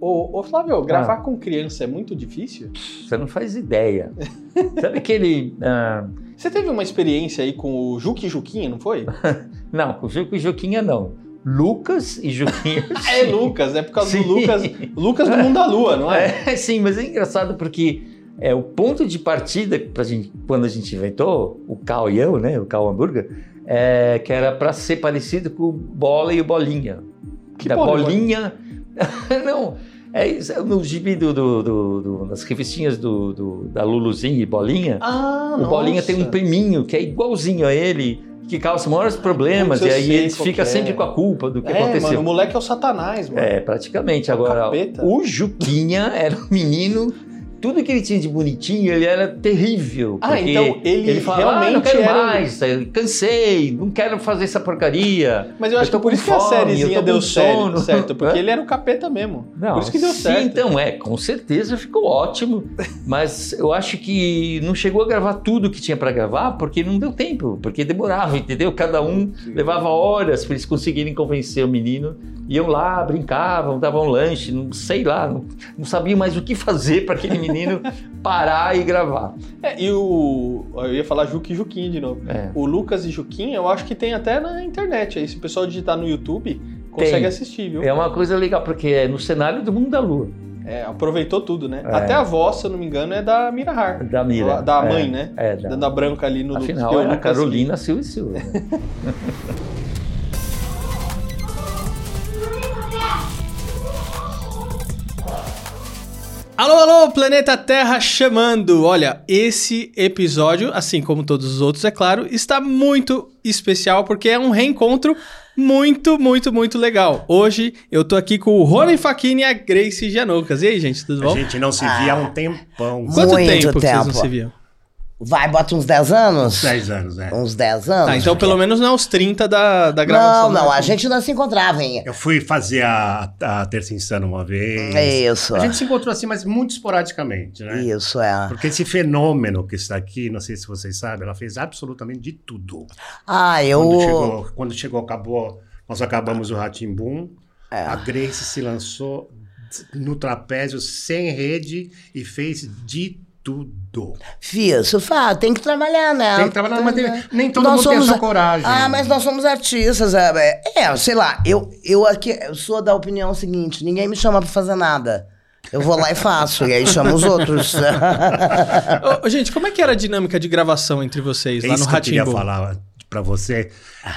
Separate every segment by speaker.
Speaker 1: Ô, ô Flávio, gravar com criança é muito difícil?
Speaker 2: Você não faz ideia. Sabe aquele. ah,
Speaker 1: Você teve uma experiência aí com o Juque e Juquinha, não foi?
Speaker 2: Não, com Juca e Juquinha não. Lucas e Juquinha.
Speaker 1: Ah, é Lucas, é por causa
Speaker 2: Sim.
Speaker 1: do Lucas, Lucas do Mundo da Lua, não é?
Speaker 2: É, sim, mas é engraçado porque é o ponto de partida pra gente, quando a gente inventou o Cal e eu, né, o Cal Hambúrguer, é, que era para ser parecido com o Bola e o Bolinha.
Speaker 1: Que
Speaker 2: da
Speaker 1: Bola e
Speaker 2: bolinha, não, é isso, no gibi do, do, do- do- das revistinhas do, do- da Luluzinha e Bolinha,
Speaker 1: Ah,
Speaker 2: o Bolinha tem um priminho que é igualzinho a ele, que causa maiores problemas e aí ficam
Speaker 1: que é.
Speaker 2: sempre com a culpa do que
Speaker 1: É,
Speaker 2: aconteceu.
Speaker 1: mano, o moleque é o satanás, mano.
Speaker 2: É, praticamente. Agora,
Speaker 1: capeta.
Speaker 2: o Juquinha era um menino. Tudo que ele tinha de bonitinho, ele era terrível.
Speaker 1: Ah,
Speaker 2: porque
Speaker 1: então ele
Speaker 2: falava, ah, não
Speaker 1: realmente
Speaker 2: quero
Speaker 1: era-
Speaker 2: mais, eu cansei, não quero fazer essa porcaria.
Speaker 1: Mas eu acho
Speaker 2: Eu
Speaker 1: que por isso que a
Speaker 2: fome,
Speaker 1: sériezinha deu
Speaker 2: sono.
Speaker 1: certo, porque ele era o capeta mesmo.
Speaker 2: Não,
Speaker 1: por isso que deu
Speaker 2: sim,
Speaker 1: certo.
Speaker 2: então é, com certeza ficou ótimo, mas eu acho que não chegou a gravar tudo que tinha para gravar porque não deu tempo, porque demorava, entendeu? Cada um levava horas para eles conseguirem convencer o menino. Iam lá, brincavam, davam lanche, não sei lá, não, não sabiam mais o que fazer para aquele menino parar e gravar.
Speaker 1: É, e o. Eu ia falar Juque e Juquinha de novo.
Speaker 2: É.
Speaker 1: O Lucas e Juquinha, eu acho que tem até na internet. Aí, se o pessoal digitar no YouTube, consegue
Speaker 2: Tem.
Speaker 1: assistir, viu?
Speaker 2: É uma coisa legal, porque é no cenário do mundo da lua,
Speaker 1: É, aproveitou tudo, né?
Speaker 2: É.
Speaker 1: Até a voz, se eu não me engano, é da Mira Har.
Speaker 2: da Mira.
Speaker 1: Da
Speaker 2: É,
Speaker 1: mãe, né?
Speaker 2: É, da,
Speaker 1: branca ali no
Speaker 2: afinal
Speaker 1: é
Speaker 2: é a Carolina Silva e Silva.
Speaker 1: Alô, alô, Planeta Terra chamando! Olha, esse episódio, assim como todos os outros, é claro, está muito especial porque é um reencontro muito, muito, muito legal. Hoje eu tô aqui com o Rony Facchini e a Grace Janoucas. E aí, gente, tudo
Speaker 3: A
Speaker 1: bom?
Speaker 3: gente não se via há um tempão.
Speaker 1: Quanto
Speaker 4: Muito
Speaker 1: tempo, que vocês não
Speaker 4: tempo.
Speaker 1: se viam?
Speaker 4: Vai, bota uns 10 anos?
Speaker 3: 10 anos, né?
Speaker 4: Uns 10 anos?
Speaker 1: Tá, então pelo menos não é os 30 da, da gravação.
Speaker 4: Não, não,
Speaker 1: né?
Speaker 4: a gente não se encontrava, hein?
Speaker 3: Eu fui fazer a, a Terça Insana uma vez.
Speaker 4: Isso.
Speaker 3: A gente se encontrou assim, mas muito esporadicamente, né?
Speaker 4: Isso, é.
Speaker 3: Porque esse fenômeno que está aqui, não sei se vocês sabem, ela fez absolutamente de tudo.
Speaker 4: Ah, eu.
Speaker 3: Quando chegou, quando chegou, acabou, nós acabamos o Ratimbum,
Speaker 4: É.
Speaker 3: a Grace se lançou no trapézio sem rede e fez de tudo.
Speaker 4: Fiz, fá, tem que trabalhar, né?
Speaker 3: Tem que trabalhar, mas tem-
Speaker 4: né?
Speaker 3: nem todo
Speaker 4: Nós
Speaker 3: mundo tem
Speaker 4: somos
Speaker 3: essa
Speaker 4: a-
Speaker 3: coragem.
Speaker 4: Ah, mas nós somos artistas. É, é, sei lá, eu, eu aqui eu sou da opinião seguinte: ninguém me chama pra fazer nada. Eu vou lá e faço, e aí chamo os outros.
Speaker 1: Ô, gente, como é que era a dinâmica de gravação entre vocês
Speaker 3: É
Speaker 1: lá
Speaker 3: isso
Speaker 1: no
Speaker 3: que eu queria
Speaker 1: Ratimbu?
Speaker 3: falar para você.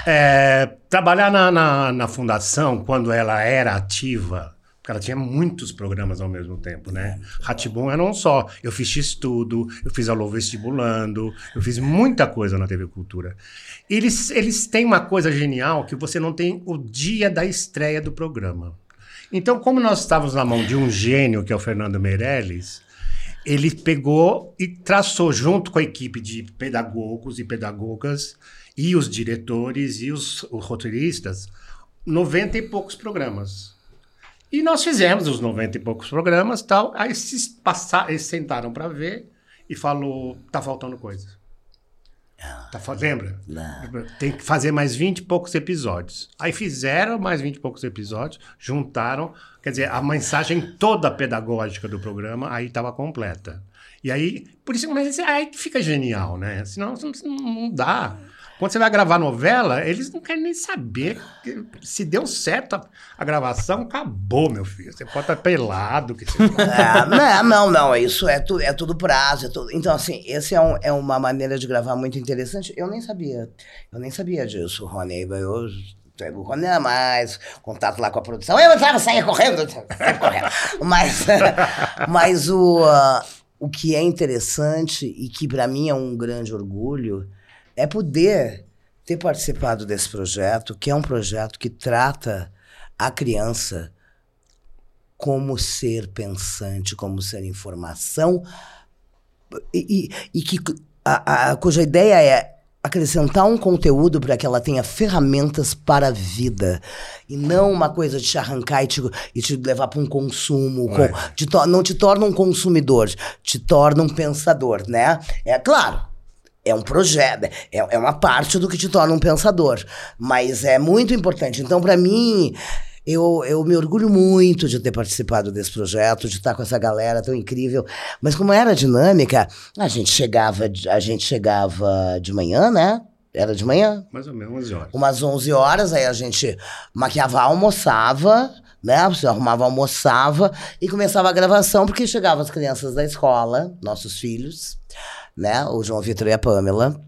Speaker 3: É, trabalhar na, na, na fundação, quando ela era ativa, porque ela tinha muitos programas ao mesmo tempo, né? Ratibum era um só. Eu fiz X-Tudo, eu fiz Alô Vestibulando, eu fiz muita coisa na TV Cultura. Eles, eles têm uma coisa genial que você não tem o dia da estreia do programa. Então, como nós estávamos na mão de um gênio, que é o Fernando Meirelles, ele pegou e traçou junto com a equipe de pedagogos e pedagogas e os diretores e os, os roteiristas 90 e poucos programas. E nós fizemos os 90 e poucos programas tal. Aí eles, passaram, eles sentaram para ver e falou: tá faltando coisa. Tá, fa- lembra? Tem que fazer mais 20 e poucos episódios. Aí fizeram mais 20 e poucos episódios, juntaram, quer dizer, a mensagem toda pedagógica do programa aí estava completa. E aí, por isso, mas aí que fica genial, né? Senão não, não dá. Quando você vai gravar novela, eles não querem nem saber. Se deu certo a, a gravação, acabou, meu filho. Você pode estar pelado. Que você...
Speaker 4: É, não, não, não, isso é, tu, é tudo prazo. É tudo... Então, assim, esse é, um- é uma maneira de gravar muito interessante. Eu nem sabia, eu nem sabia disso, Rony. Eu, o Rony era mais contato lá com a produção. Eu entrava, saía correndo, correndo. Mas, mas o, ah, o que é interessante e que para mim é um grande orgulho é poder ter participado desse projeto, que é um projeto que trata a criança como ser pensante, como ser informação, e, e- e que a, a- cuja ideia é acrescentar um conteúdo para que ela tenha ferramentas para a vida e não uma coisa de te arrancar e te, e te levar para um consumo, com- te não te torna um consumidor, te torna um pensador, né? É claro, é um projeto, é, é uma parte do que te torna um pensador. Mas é muito importante. Então, para mim, eu, eu me orgulho muito de ter participado desse projeto, de estar com essa galera tão incrível. Mas como era dinâmica, a gente chegava, de- a gente chegava de manhã, né? Era de manhã?
Speaker 3: Mais ou menos 11 horas.
Speaker 4: umas 11 horas, aí a gente maquiava, almoçava, né? Você arrumava, almoçava e começava a gravação, porque chegavam as crianças da escola, nossos filhos, né? O João Vitor e a Pamela.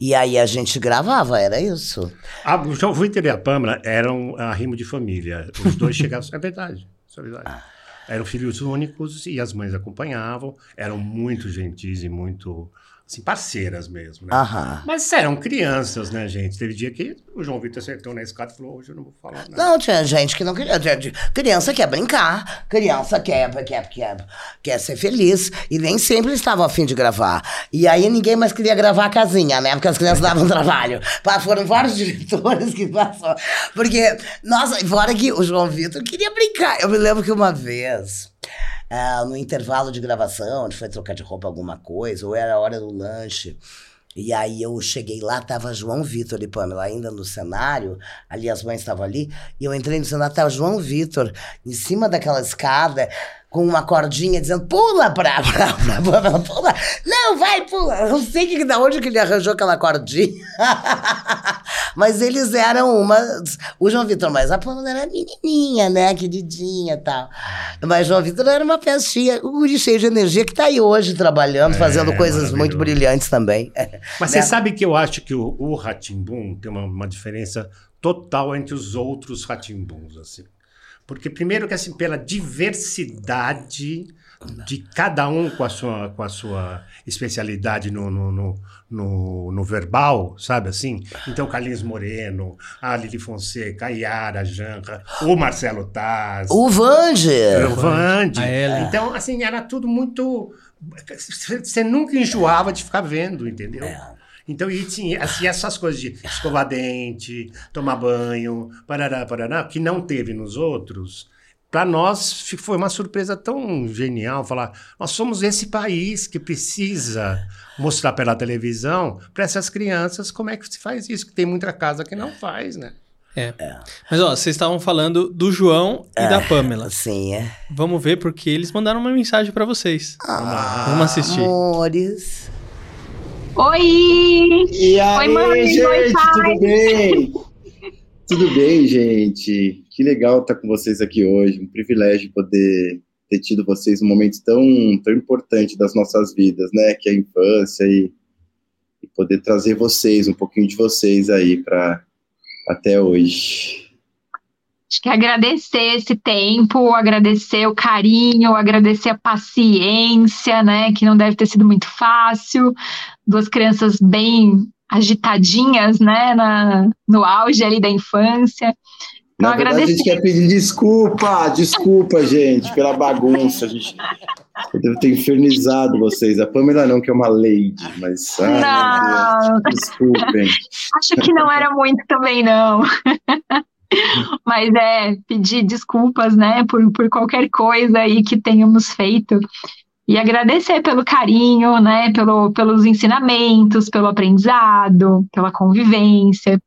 Speaker 4: E aí a gente gravava, era isso.
Speaker 3: Ah, o João Vitor e a Pâmela eram a rimo de família. Os dois chegavam. É verdade, isso é verdade. Eram filhos únicos e as mães acompanhavam. Eram muito gentis e muito assim, parceiras mesmo, né?
Speaker 4: Aham.
Speaker 3: Mas eram crianças, né, gente? Teve dia que o João Vitor acertou na escada e falou: hoje eu não vou falar nada.
Speaker 4: Não, tinha gente que não queria. tinha- Criança quer brincar, criança quer, quer, quer, quer ser feliz. E nem sempre estavam afim de gravar. E aí ninguém mais queria gravar a casinha, né? Porque as crianças davam trabalho. Foram vários diretores que passaram. Porque, nossa, fora que o João Vitor queria brincar. Eu me lembro que uma vez. Ah, no intervalo de gravação, a gente foi trocar de roupa alguma coisa, ou era a hora do lanche. E aí eu cheguei lá, tava João Vitor e Pamela ainda no cenário, ali as mães estavam ali, e eu entrei no cenário, tava João Vitor em cima daquela escada, com uma cordinha dizendo, pula pra, pra, pra Pamela, pula, não, vai, pula. Não sei que, da onde que ele arranjou aquela cordinha. Mas eles eram uma. O João Vitor, mas a Pamela era menininha, né? Queridinha e tal. Mas o João Vitor era uma festinha, um guri cheio de energia que tá aí hoje trabalhando, fazendo coisas muito brilhantes também.
Speaker 3: Mas
Speaker 4: né?
Speaker 3: você sabe que eu acho que o, o Ratimbum tem uma, uma diferença total entre os outros Ratimbuns, assim. Porque primeiro que assim, pela diversidade de cada um com a sua, com a sua especialidade no, no, no, no, no verbal, sabe assim? Então, Carlinhos Moreno, a Lili Fonseca, a Yara Janra, o Marcelo Taz,
Speaker 4: O Vande.
Speaker 3: o Vande.
Speaker 1: A Ellen.
Speaker 3: Então, assim, era tudo muito. Você nunca enjoava de ficar vendo, entendeu? Então, e tinha assim, essas coisas de escovar dente, tomar banho, parará, parará, que não teve nos outros. Para nós foi uma surpresa tão genial falar: nós somos esse país que precisa mostrar pela televisão para essas crianças como é que se faz isso, que tem muita casa que não faz, né?
Speaker 1: É. Mas ó, vocês estavam falando do João e da Pamela.
Speaker 4: Sim, é.
Speaker 1: Vamos ver porque eles mandaram uma mensagem pra vocês. Vamos assistir.
Speaker 4: Amores.
Speaker 5: Oi!
Speaker 6: E aí,
Speaker 5: Oi, mãe, oi,
Speaker 6: gente,
Speaker 5: pai.
Speaker 6: tudo bem? tudo bem, gente? Que legal estar com vocês aqui hoje. Um privilégio poder ter tido vocês num momento tão, tão importante das nossas vidas, né? Que é a infância e, e poder trazer vocês, um pouquinho de vocês aí para até hoje.
Speaker 5: Acho que agradecer esse tempo, agradecer o carinho, agradecer a paciência, né? Que não deve ter sido muito fácil. Duas crianças bem agitadinhas, né? Na, no auge ali da infância. Então,
Speaker 6: Na verdade, a gente quer pedir desculpa, desculpa, gente, pela bagunça. A gente, eu devo ter infernizado vocês. A Pamela não, que é uma lady, mas. meu
Speaker 5: Não,
Speaker 6: Deus, desculpem.
Speaker 5: acho que não era muito também, não. Mas é pedir desculpas, né, por, por qualquer coisa aí que tenhamos feito. E agradecer pelo carinho, né, pelo, pelos ensinamentos, pelo aprendizado, pela convivência,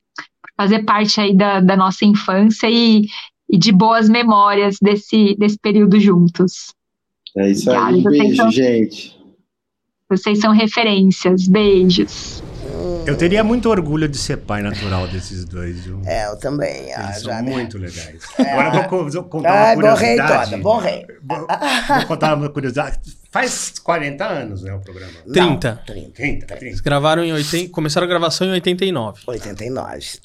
Speaker 5: fazer parte aí da, da nossa infância e, e de boas memórias desse, desse período juntos.
Speaker 6: É isso aí. Um
Speaker 5: Obrigada,
Speaker 6: beijo,
Speaker 5: então.
Speaker 6: gente.
Speaker 5: Vocês são referências. Beijos.
Speaker 3: Eu teria muito orgulho de ser pai natural desses dois, viu?
Speaker 4: É, eu também. ah,
Speaker 3: Eles
Speaker 4: já,
Speaker 3: são
Speaker 4: né?
Speaker 3: muito legais. Agora eu vou vou contar
Speaker 4: Ai,
Speaker 3: uma
Speaker 4: borrei
Speaker 3: curiosidade.
Speaker 4: toda, borrei.
Speaker 3: Vou, vou contar uma curiosidade. Faz 40 anos, né, o programa?
Speaker 4: Não,
Speaker 1: 30.
Speaker 4: 30.
Speaker 3: 30, 30.
Speaker 1: Eles gravaram em 80, começaram a gravação em 89.
Speaker 4: 89.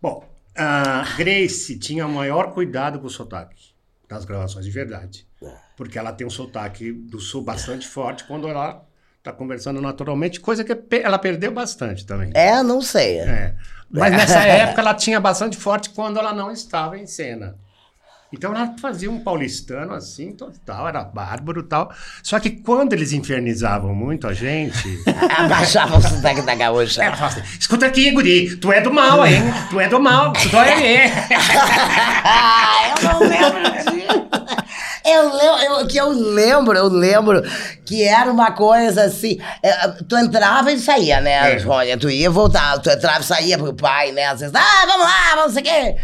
Speaker 3: Bom, a Grace tinha o maior cuidado com o sotaque das gravações de verdade. Porque ela tem um sotaque do sul bastante forte quando ela está conversando naturalmente, coisa que ela perdeu bastante também.
Speaker 4: É, não sei.
Speaker 3: É. Mas nessa época ela tinha bastante forte quando ela não estava em cena. Então ela fazia um paulistano assim, total, era bárbaro e tal. Só que quando eles infernizavam muito a gente,
Speaker 4: Abaixava o sotaque da gaúcha.
Speaker 3: ela falava assim: escuta aqui, guri, tu é do mal, hein? Tu é do mal, tu dói aí.
Speaker 4: Ah, eu não lembro disso. Eu lembro, eu, que eu lembro, eu lembro que era uma coisa assim. é, tu entrava e saía, né,
Speaker 3: É.
Speaker 4: Rônia? Tu ia voltar, tu entrava e saía pro pai, né? Às vezes, ah, vamos lá, vamos sei o quê.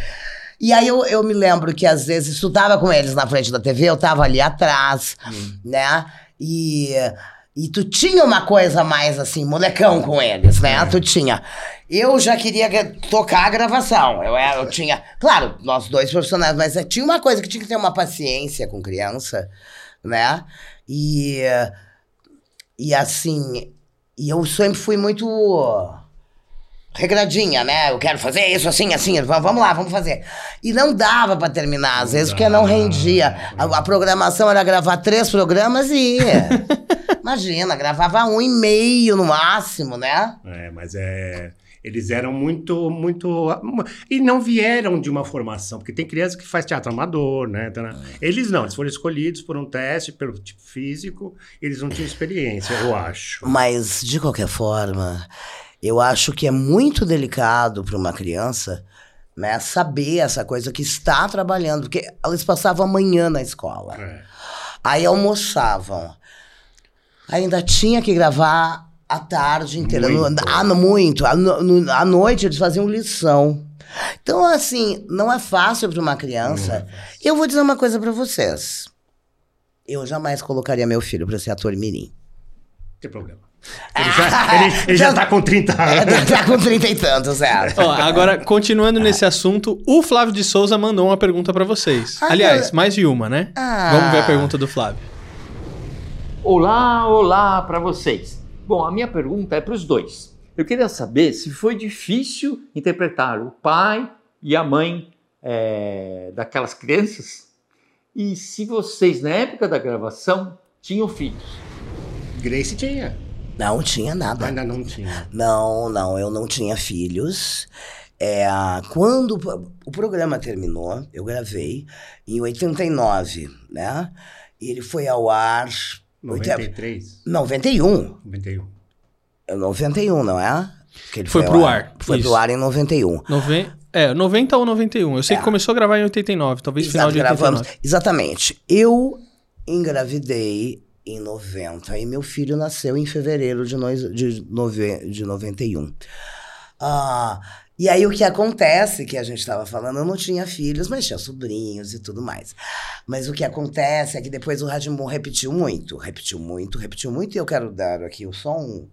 Speaker 4: E aí eu, eu me lembro que às vezes estudava com eles na frente da TV, eu tava ali atrás, né? E, e tu tinha uma coisa mais assim, molecão com eles, né? Tu tinha. Eu já queria tocar a gravação. Eu, eu tinha. Claro, nós dois profissionais, mas eh, tinha uma coisa que tinha que ter uma paciência com criança, né? E. E assim. E eu sempre fui muito regradinha, né? Eu quero fazer isso assim, assim, va- vamos lá, vamos fazer. E não dava pra terminar, às vezes, porque não rendia. A, a programação era gravar três programas e. Imagina, gravava um e meio no máximo, né?
Speaker 3: É, mas é. Eles eram muito, muito. E não vieram de uma formação, porque tem criança que faz teatro amador, né? Então, Eles não, eles foram escolhidos por um teste, pelo tipo físico, eles não tinham experiência, eu acho.
Speaker 4: Mas, de qualquer forma, eu acho que é muito delicado para uma criança né, saber essa coisa que está trabalhando, porque eles passavam a manhã na escola.
Speaker 3: É.
Speaker 4: Aí almoçavam. Ainda tinha que gravar a tarde inteira.
Speaker 3: Muito.
Speaker 4: ah, muito. À no- à noite eles faziam lição. Então, assim, não é fácil para uma criança. Eu vou dizer uma coisa para vocês. Eu jamais colocaria meu filho para ser ator mirim.
Speaker 3: Não tem problema. Ele já, ele, ele já tá com 30
Speaker 4: É,
Speaker 3: anos.
Speaker 4: tá com 30 e tantos, é.
Speaker 1: Ó, agora, continuando nesse assunto, o Flávio de Souza mandou uma pergunta pra vocês.
Speaker 4: Ah,
Speaker 1: Aliás,
Speaker 4: eu-
Speaker 1: mais de uma, né?
Speaker 4: Ah.
Speaker 1: Vamos ver a pergunta do Flávio.
Speaker 2: Olá, olá para vocês. Bom, a minha pergunta é para os dois. Eu queria saber se foi difícil interpretar o pai e a mãe é, daquelas crianças e se vocês, na época da gravação, tinham filhos.
Speaker 3: Grace tinha.
Speaker 4: Não tinha nada.
Speaker 3: Ainda não tinha.
Speaker 4: Não, não, eu não tinha filhos. É, quando o programa terminou, eu gravei em 89, né? E ele foi ao ar.
Speaker 3: 93,
Speaker 4: 91.
Speaker 3: 91.
Speaker 4: É 91, não é? Que ele
Speaker 1: Foi
Speaker 4: ao
Speaker 1: pro ar,
Speaker 4: Foi
Speaker 1: isso.
Speaker 4: pro ar em 91.
Speaker 1: Noven... É, 90 ou 91. Eu sei que começou a gravar em 89, talvez final
Speaker 4: Exato,
Speaker 1: de 89.
Speaker 4: gravamos. Exatamente. Eu engravidei em 90 e meu filho nasceu em fevereiro de, nois- de, nove, de 91. Ah, e aí o que acontece, que a gente estava falando, eu não tinha filhos, mas tinha sobrinhos e tudo mais. Mas o que acontece é que depois o Radimon repetiu muito, repetiu muito, repetiu muito, e eu quero dar aqui só um.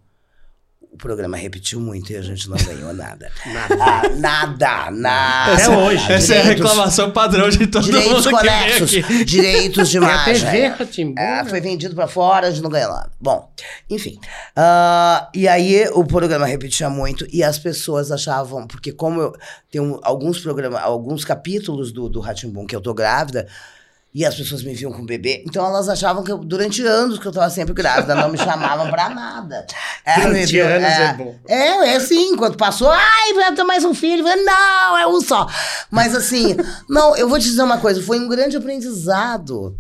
Speaker 4: O programa repetiu muito e a gente não ganhou nada.
Speaker 3: Nada.
Speaker 4: Ah, nada, nada.
Speaker 3: Até hoje.
Speaker 1: Essa é a
Speaker 4: Direitos-
Speaker 1: reclamação padrão de todo
Speaker 4: Direitos
Speaker 1: mundo que
Speaker 4: conexos,
Speaker 1: aqui.
Speaker 4: direitos de
Speaker 3: Tem a
Speaker 4: imagem.
Speaker 3: TV, Ratimbu.
Speaker 4: É, foi vendido pra fora, a gente não ganhou nada. Bom, enfim. Ah, e aí o programa repetia muito e as pessoas achavam, porque como eu tenho alguns programas, alguns capítulos do, do Ratimbum que eu tô grávida, e as pessoas me viam com bebê, então elas achavam que eu, durante anos que eu tava sempre grávida, não me chamavam pra nada. É,
Speaker 3: Durante
Speaker 4: viu-
Speaker 3: anos
Speaker 4: é,
Speaker 3: é bom.
Speaker 4: é, é assim, quando passou, ai, vai ter mais um filho. Falei, não, é um só. Mas assim, não, eu vou te dizer uma coisa, foi um grande aprendizado.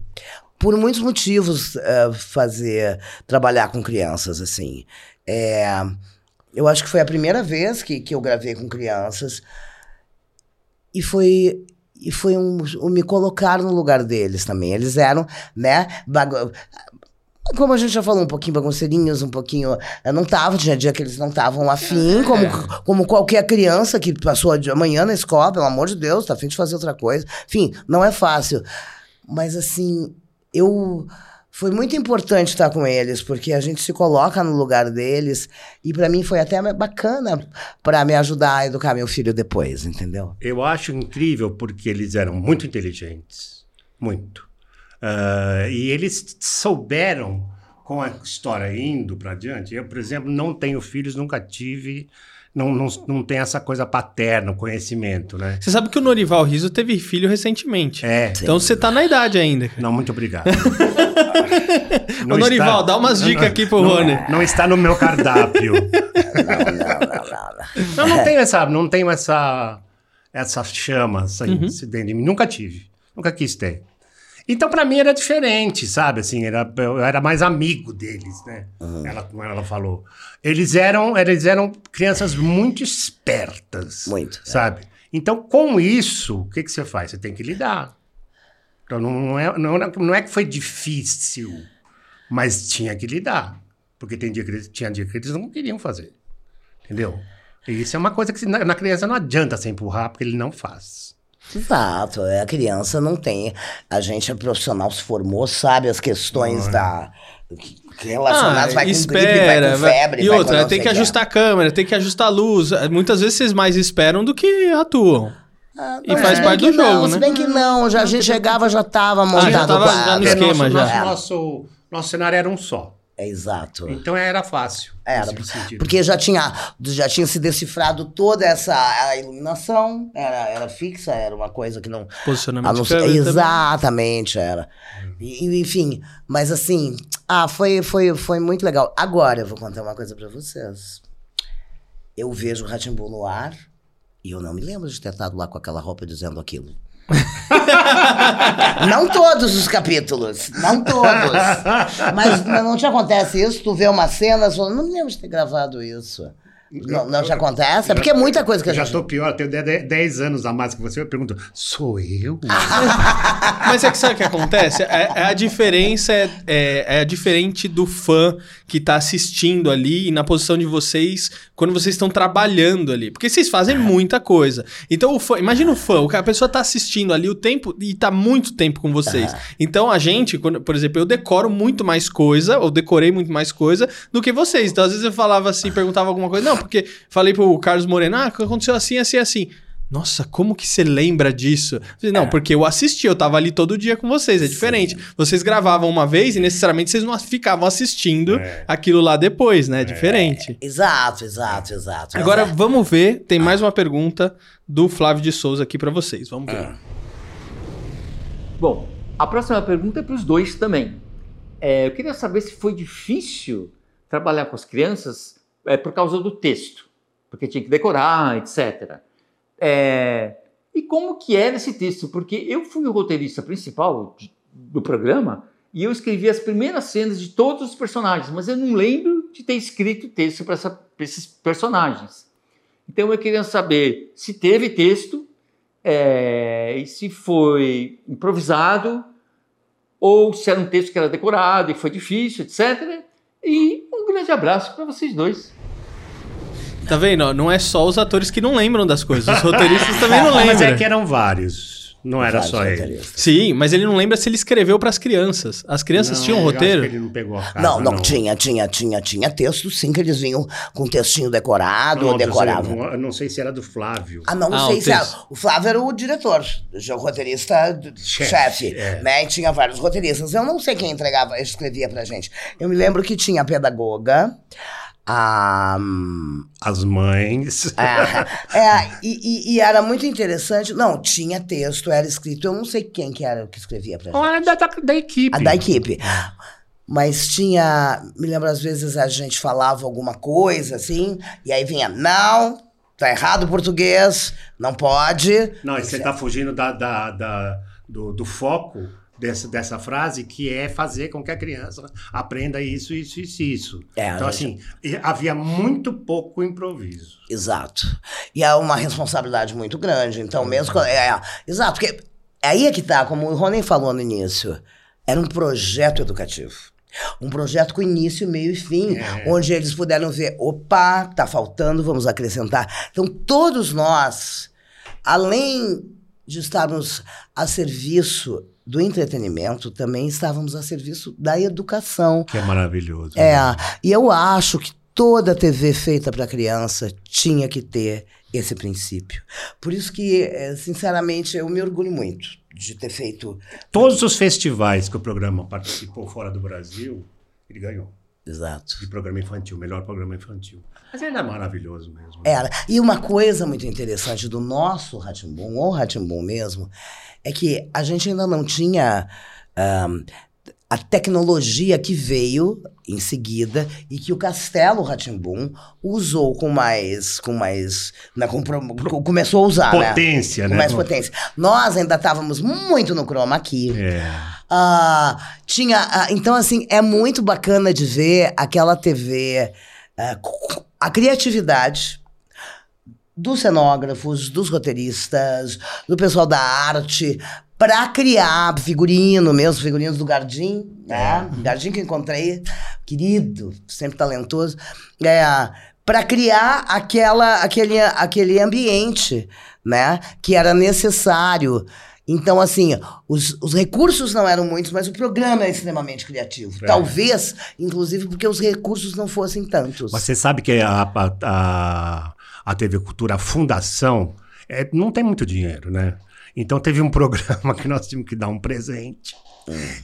Speaker 4: Por muitos motivos, eh, fazer, trabalhar com crianças, assim. É, eu acho que foi a primeira vez que, que eu gravei com crianças. E foi, e foi um, um me colocar no lugar deles também. Eles eram, né, como a gente já falou, um pouquinho bagunceirinhos, um pouquinho. eh, Não tava, tinha dia que eles não estavam afim, como, como qualquer criança que passou de manhã na escola, pelo amor de Deus, tá afim de fazer outra coisa. Enfim, não é fácil. Mas assim, eu. Foi muito importante estar com eles, porque a gente se coloca no lugar deles. E pra mim foi até bacana pra me ajudar a educar meu filho depois, entendeu?
Speaker 3: Eu acho incrível porque eles eram muito inteligentes. Muito. Ah, e eles souberam, com a história indo para adiante. Eu, por exemplo, não tenho filhos, nunca tive. Não, não, não tem essa coisa paterna, o conhecimento, né?
Speaker 1: Você sabe que o Norival Riso teve filho recentemente.
Speaker 3: É.
Speaker 1: Então você tá na idade ainda. cara.
Speaker 3: Não, muito obrigado.
Speaker 1: Ô, Norival, dá umas dicas aqui pro
Speaker 3: não,
Speaker 1: Rony.
Speaker 3: Não está no meu cardápio.
Speaker 4: Não, não, não, não. não.
Speaker 3: Eu não tenho essa, não tenho essa, essa chama
Speaker 1: Uhum.
Speaker 3: assim, dentro de mim. Nunca tive. Nunca quis ter. Então, pra mim, era diferente, sabe? Assim, era, eu era mais amigo deles, né? Ela, como ela falou. Eles eram, eles eram crianças muito espertas.
Speaker 4: Muito.
Speaker 3: Sabe? Então, com isso, o que, que você faz? Você tem que lidar. Então, não, é, não, é- não é que foi difícil, mas tinha que lidar. Porque tem dia que eles, tinha dia que eles não queriam fazer. Entendeu? E isso é uma coisa que na, na criança não adianta você empurrar, porque ele não faz.
Speaker 4: Exato, é, a criança não tem. A gente é profissional, se formou, sabe as questões da. que- Relacionadas, vai com gripe, vai
Speaker 1: Ah, espera,
Speaker 4: com febre.
Speaker 1: E
Speaker 4: vai
Speaker 1: outra, tem que
Speaker 4: quê.
Speaker 1: ajustar a câmera, tem que ajustar a luz. Muitas vezes vocês mais esperam do que atuam.
Speaker 4: Ah,
Speaker 1: E
Speaker 4: não,
Speaker 1: faz
Speaker 4: se
Speaker 1: parte do
Speaker 4: que não,
Speaker 1: jogo,
Speaker 4: Se
Speaker 1: né?
Speaker 4: bem que não, já, a gente chegava, já estava montado
Speaker 1: já tava já no esquema.
Speaker 3: nosso,
Speaker 1: já.
Speaker 3: Nosso,
Speaker 4: É.
Speaker 3: nosso, nosso cenário era um só.
Speaker 4: É, exato.
Speaker 3: Então era fácil.
Speaker 4: Era. Porque já tinha, já tinha se decifrado toda essa a iluminação, era, era fixa, era uma coisa que não.
Speaker 1: Posicionamento
Speaker 4: não
Speaker 1: de câmera também.
Speaker 4: exatamente, era. E, enfim, mas assim, ah, foi, foi, foi muito legal. Agora eu vou contar uma coisa pra vocês. Eu vejo o Ratimbu no ar e eu não me lembro de ter estado lá com aquela roupa dizendo aquilo. não todos os capítulos, não todos. Mas não te acontece isso? Tu vê uma cena fala, não lembro de ter gravado isso. Não, não te acontece? É porque é muita coisa que a
Speaker 3: Eu já
Speaker 4: gente...
Speaker 3: estou pior, tenho 10 anos a mais que você. Eu pergunto, sou eu?
Speaker 1: Mas é que sabe o que acontece? É, é a diferença é, é, é diferente do fã que tá assistindo ali e na posição de vocês quando vocês estão trabalhando ali. Porque vocês fazem muita coisa. Então, o fã, imagina o fã, o que a pessoa tá assistindo ali o tempo e tá muito tempo com vocês. Então, a gente, quando, por exemplo, eu decoro muito mais coisa, ou decorei muito mais coisa do que vocês. Então, às vezes eu falava assim, perguntava alguma coisa. Não, porque falei pro Carlos Moreno, ah, aconteceu assim, assim, assim. Nossa, como que você lembra disso? Não, porque eu assisti, eu tava ali todo dia com vocês, é diferente. Vocês gravavam uma vez e necessariamente vocês não ficavam assistindo
Speaker 3: É.
Speaker 1: aquilo lá depois, né? É diferente.
Speaker 4: Exato, exato, exato. Mas
Speaker 1: Agora
Speaker 4: é-
Speaker 1: vamos ver, tem mais uma pergunta do Flávio de Souza aqui pra vocês. Vamos ver.
Speaker 2: Bom, a próxima pergunta é para os dois também. É, eu queria saber se foi difícil trabalhar com as crianças é, por causa do texto, porque tinha que decorar, etc. É, e como que era esse texto? Porque eu fui o roteirista principal de- do programa e eu escrevi as primeiras cenas de todos os personagens, mas eu não lembro de ter escrito texto para esses personagens. Então eu queria saber se teve texto é, se foi improvisado ou se era um texto que era decorado e foi difícil, etc. E um grande abraço para vocês dois.
Speaker 1: Tá vendo? Não é só os atores que não lembram das coisas, os roteiristas também não
Speaker 3: Mas é
Speaker 1: lembram.
Speaker 3: que eram vários. Não era
Speaker 4: Vários
Speaker 3: só ele.
Speaker 1: Sim, mas ele não lembra se ele escreveu pras crianças. As crianças
Speaker 3: Não,
Speaker 1: tinham um roteiro?
Speaker 3: que ele não pegou a casa,
Speaker 4: Não, não, tinha, tinha, tinha, tinha texto, sim, que eles vinham com textinho decorado ou
Speaker 3: Não,
Speaker 4: decoravam.
Speaker 3: Eu não sei se era do Flávio.
Speaker 4: Ah, não
Speaker 1: Ah,
Speaker 4: sei se era. O Flávio era o diretor, o roteirista
Speaker 3: Chefe,
Speaker 4: chefe,
Speaker 3: é.
Speaker 4: né? E tinha vários roteiristas. Eu não sei quem entregava, escrevia pra gente. Eu me lembro que tinha a pedagoga, a. hum,
Speaker 3: As mães.
Speaker 4: É, é, e, e- era muito interessante. Não, tinha texto, era escrito. Eu não sei quem que era que escrevia pra gente.
Speaker 3: Olha, da, da, da equipe.
Speaker 4: A da equipe. Mas tinha. Me lembro, às vezes a gente falava alguma coisa assim, e aí vinha, não, tá errado o português, não pode.
Speaker 3: Não, e você está fugindo da, da- da- do, do foco dessa, dessa frase, que é fazer com que a criança aprenda isso, isso, isso, isso.
Speaker 4: É,
Speaker 3: então,
Speaker 4: a
Speaker 3: assim, havia muito pouco improviso.
Speaker 4: Exato. E é uma responsabilidade muito grande. Então, mesmo. quando- É, exato, porque aí é que tá, como o Rony falou no início, era um projeto educativo. Um projeto com início, meio e fim,
Speaker 3: É.
Speaker 4: onde eles puderam ver, opa, tá faltando, vamos acrescentar. Então, todos nós, além de estarmos a serviço do entretenimento, também estávamos a serviço da educação.
Speaker 3: Que é maravilhoso.
Speaker 4: É,
Speaker 3: né?
Speaker 4: e eu acho que toda TV feita para criança tinha que ter esse princípio. Por isso que, eh, sinceramente, eu me orgulho muito de ter feito.
Speaker 3: Todos os festivais que o programa participou fora do Brasil, ele ganhou.
Speaker 4: Exato.
Speaker 3: De programa infantil, melhor programa infantil. Mas ele é maravilhoso mesmo.
Speaker 4: Era. E uma coisa muito interessante do nosso Ratimbum, ou Ratimbum mesmo, é que a gente ainda não tinha ahm, a tecnologia que veio em seguida e que o Castelo Ratimbum usou com mais. com mais. né, com começou a usar, né?
Speaker 3: Potência,
Speaker 4: Com
Speaker 3: né?
Speaker 4: mais potência. Nós ainda estávamos muito no chroma aqui.
Speaker 3: É.
Speaker 4: Ah, tinha. ah, então, assim, é muito bacana de ver aquela TV, ah, co- a criatividade dos cenógrafos, dos roteiristas, do pessoal da arte, para criar figurino mesmo, figurinos do Gardim, né? Gardim que eu encontrei, querido, sempre talentoso, é, para criar aquela, aquele, aquele ambiente né? Que era necessário. Então, assim, os, os recursos não eram muitos, mas o programa é extremamente criativo.
Speaker 3: É.
Speaker 4: Talvez, inclusive, porque os recursos não fossem tantos.
Speaker 3: Você sabe que a, a, a, TV Cultura, a fundação, é, não tem muito dinheiro, né? Então teve um programa que nós tínhamos que dar um presente.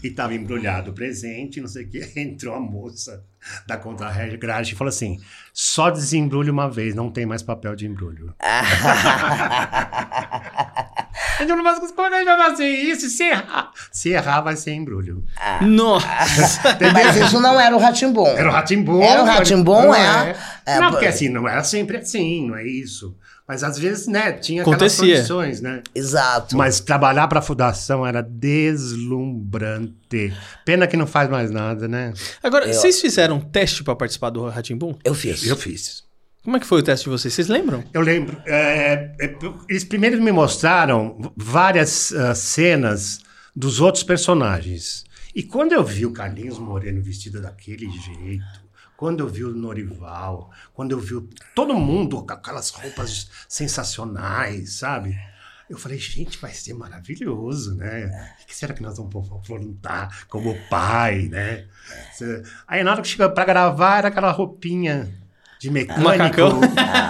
Speaker 3: E estava embrulhado o presente, não sei o que. Entrou a moça da contra-regragem e falou assim: só desembrulhe uma vez, não tem mais papel de embrulho. A gente não vai como é que a gente vai fazer isso? Se errar, se errar vai ser embrulho.
Speaker 1: Nossa!
Speaker 4: Mas isso não era o Ratimbom.
Speaker 3: Era o Ratimbom.
Speaker 4: Era o Rá-Tim-Bum,
Speaker 3: não
Speaker 4: é. É,
Speaker 3: não,
Speaker 4: por-
Speaker 3: porque assim, não era sempre assim, não é isso. Mas às vezes, né, tinha
Speaker 1: Acontecia.
Speaker 3: aquelas condições, né?
Speaker 4: Exato.
Speaker 3: Mas trabalhar para a fundação era deslumbrante. Pena que não faz mais nada, né?
Speaker 1: Agora,
Speaker 4: Eu-
Speaker 1: vocês fizeram um teste pra participar do Ratimbum?
Speaker 4: Eu fiz.
Speaker 3: Eu fiz.
Speaker 1: Como é que foi o teste de vocês? Vocês lembram?
Speaker 3: Eu lembro. é, é, eles primeiro me mostraram várias ah, cenas dos outros personagens. E quando eu vi o Carlinhos Moreno vestido daquele jeito, quando eu vi o Norival, quando eu vi todo mundo com aquelas roupas sensacionais, sabe? Eu falei, gente, vai ser maravilhoso, né? O que será que nós vamos afrontar como pai, né? Aí na hora que chegou pra gravar, era aquela roupinha de mecânico.
Speaker 1: Macacão.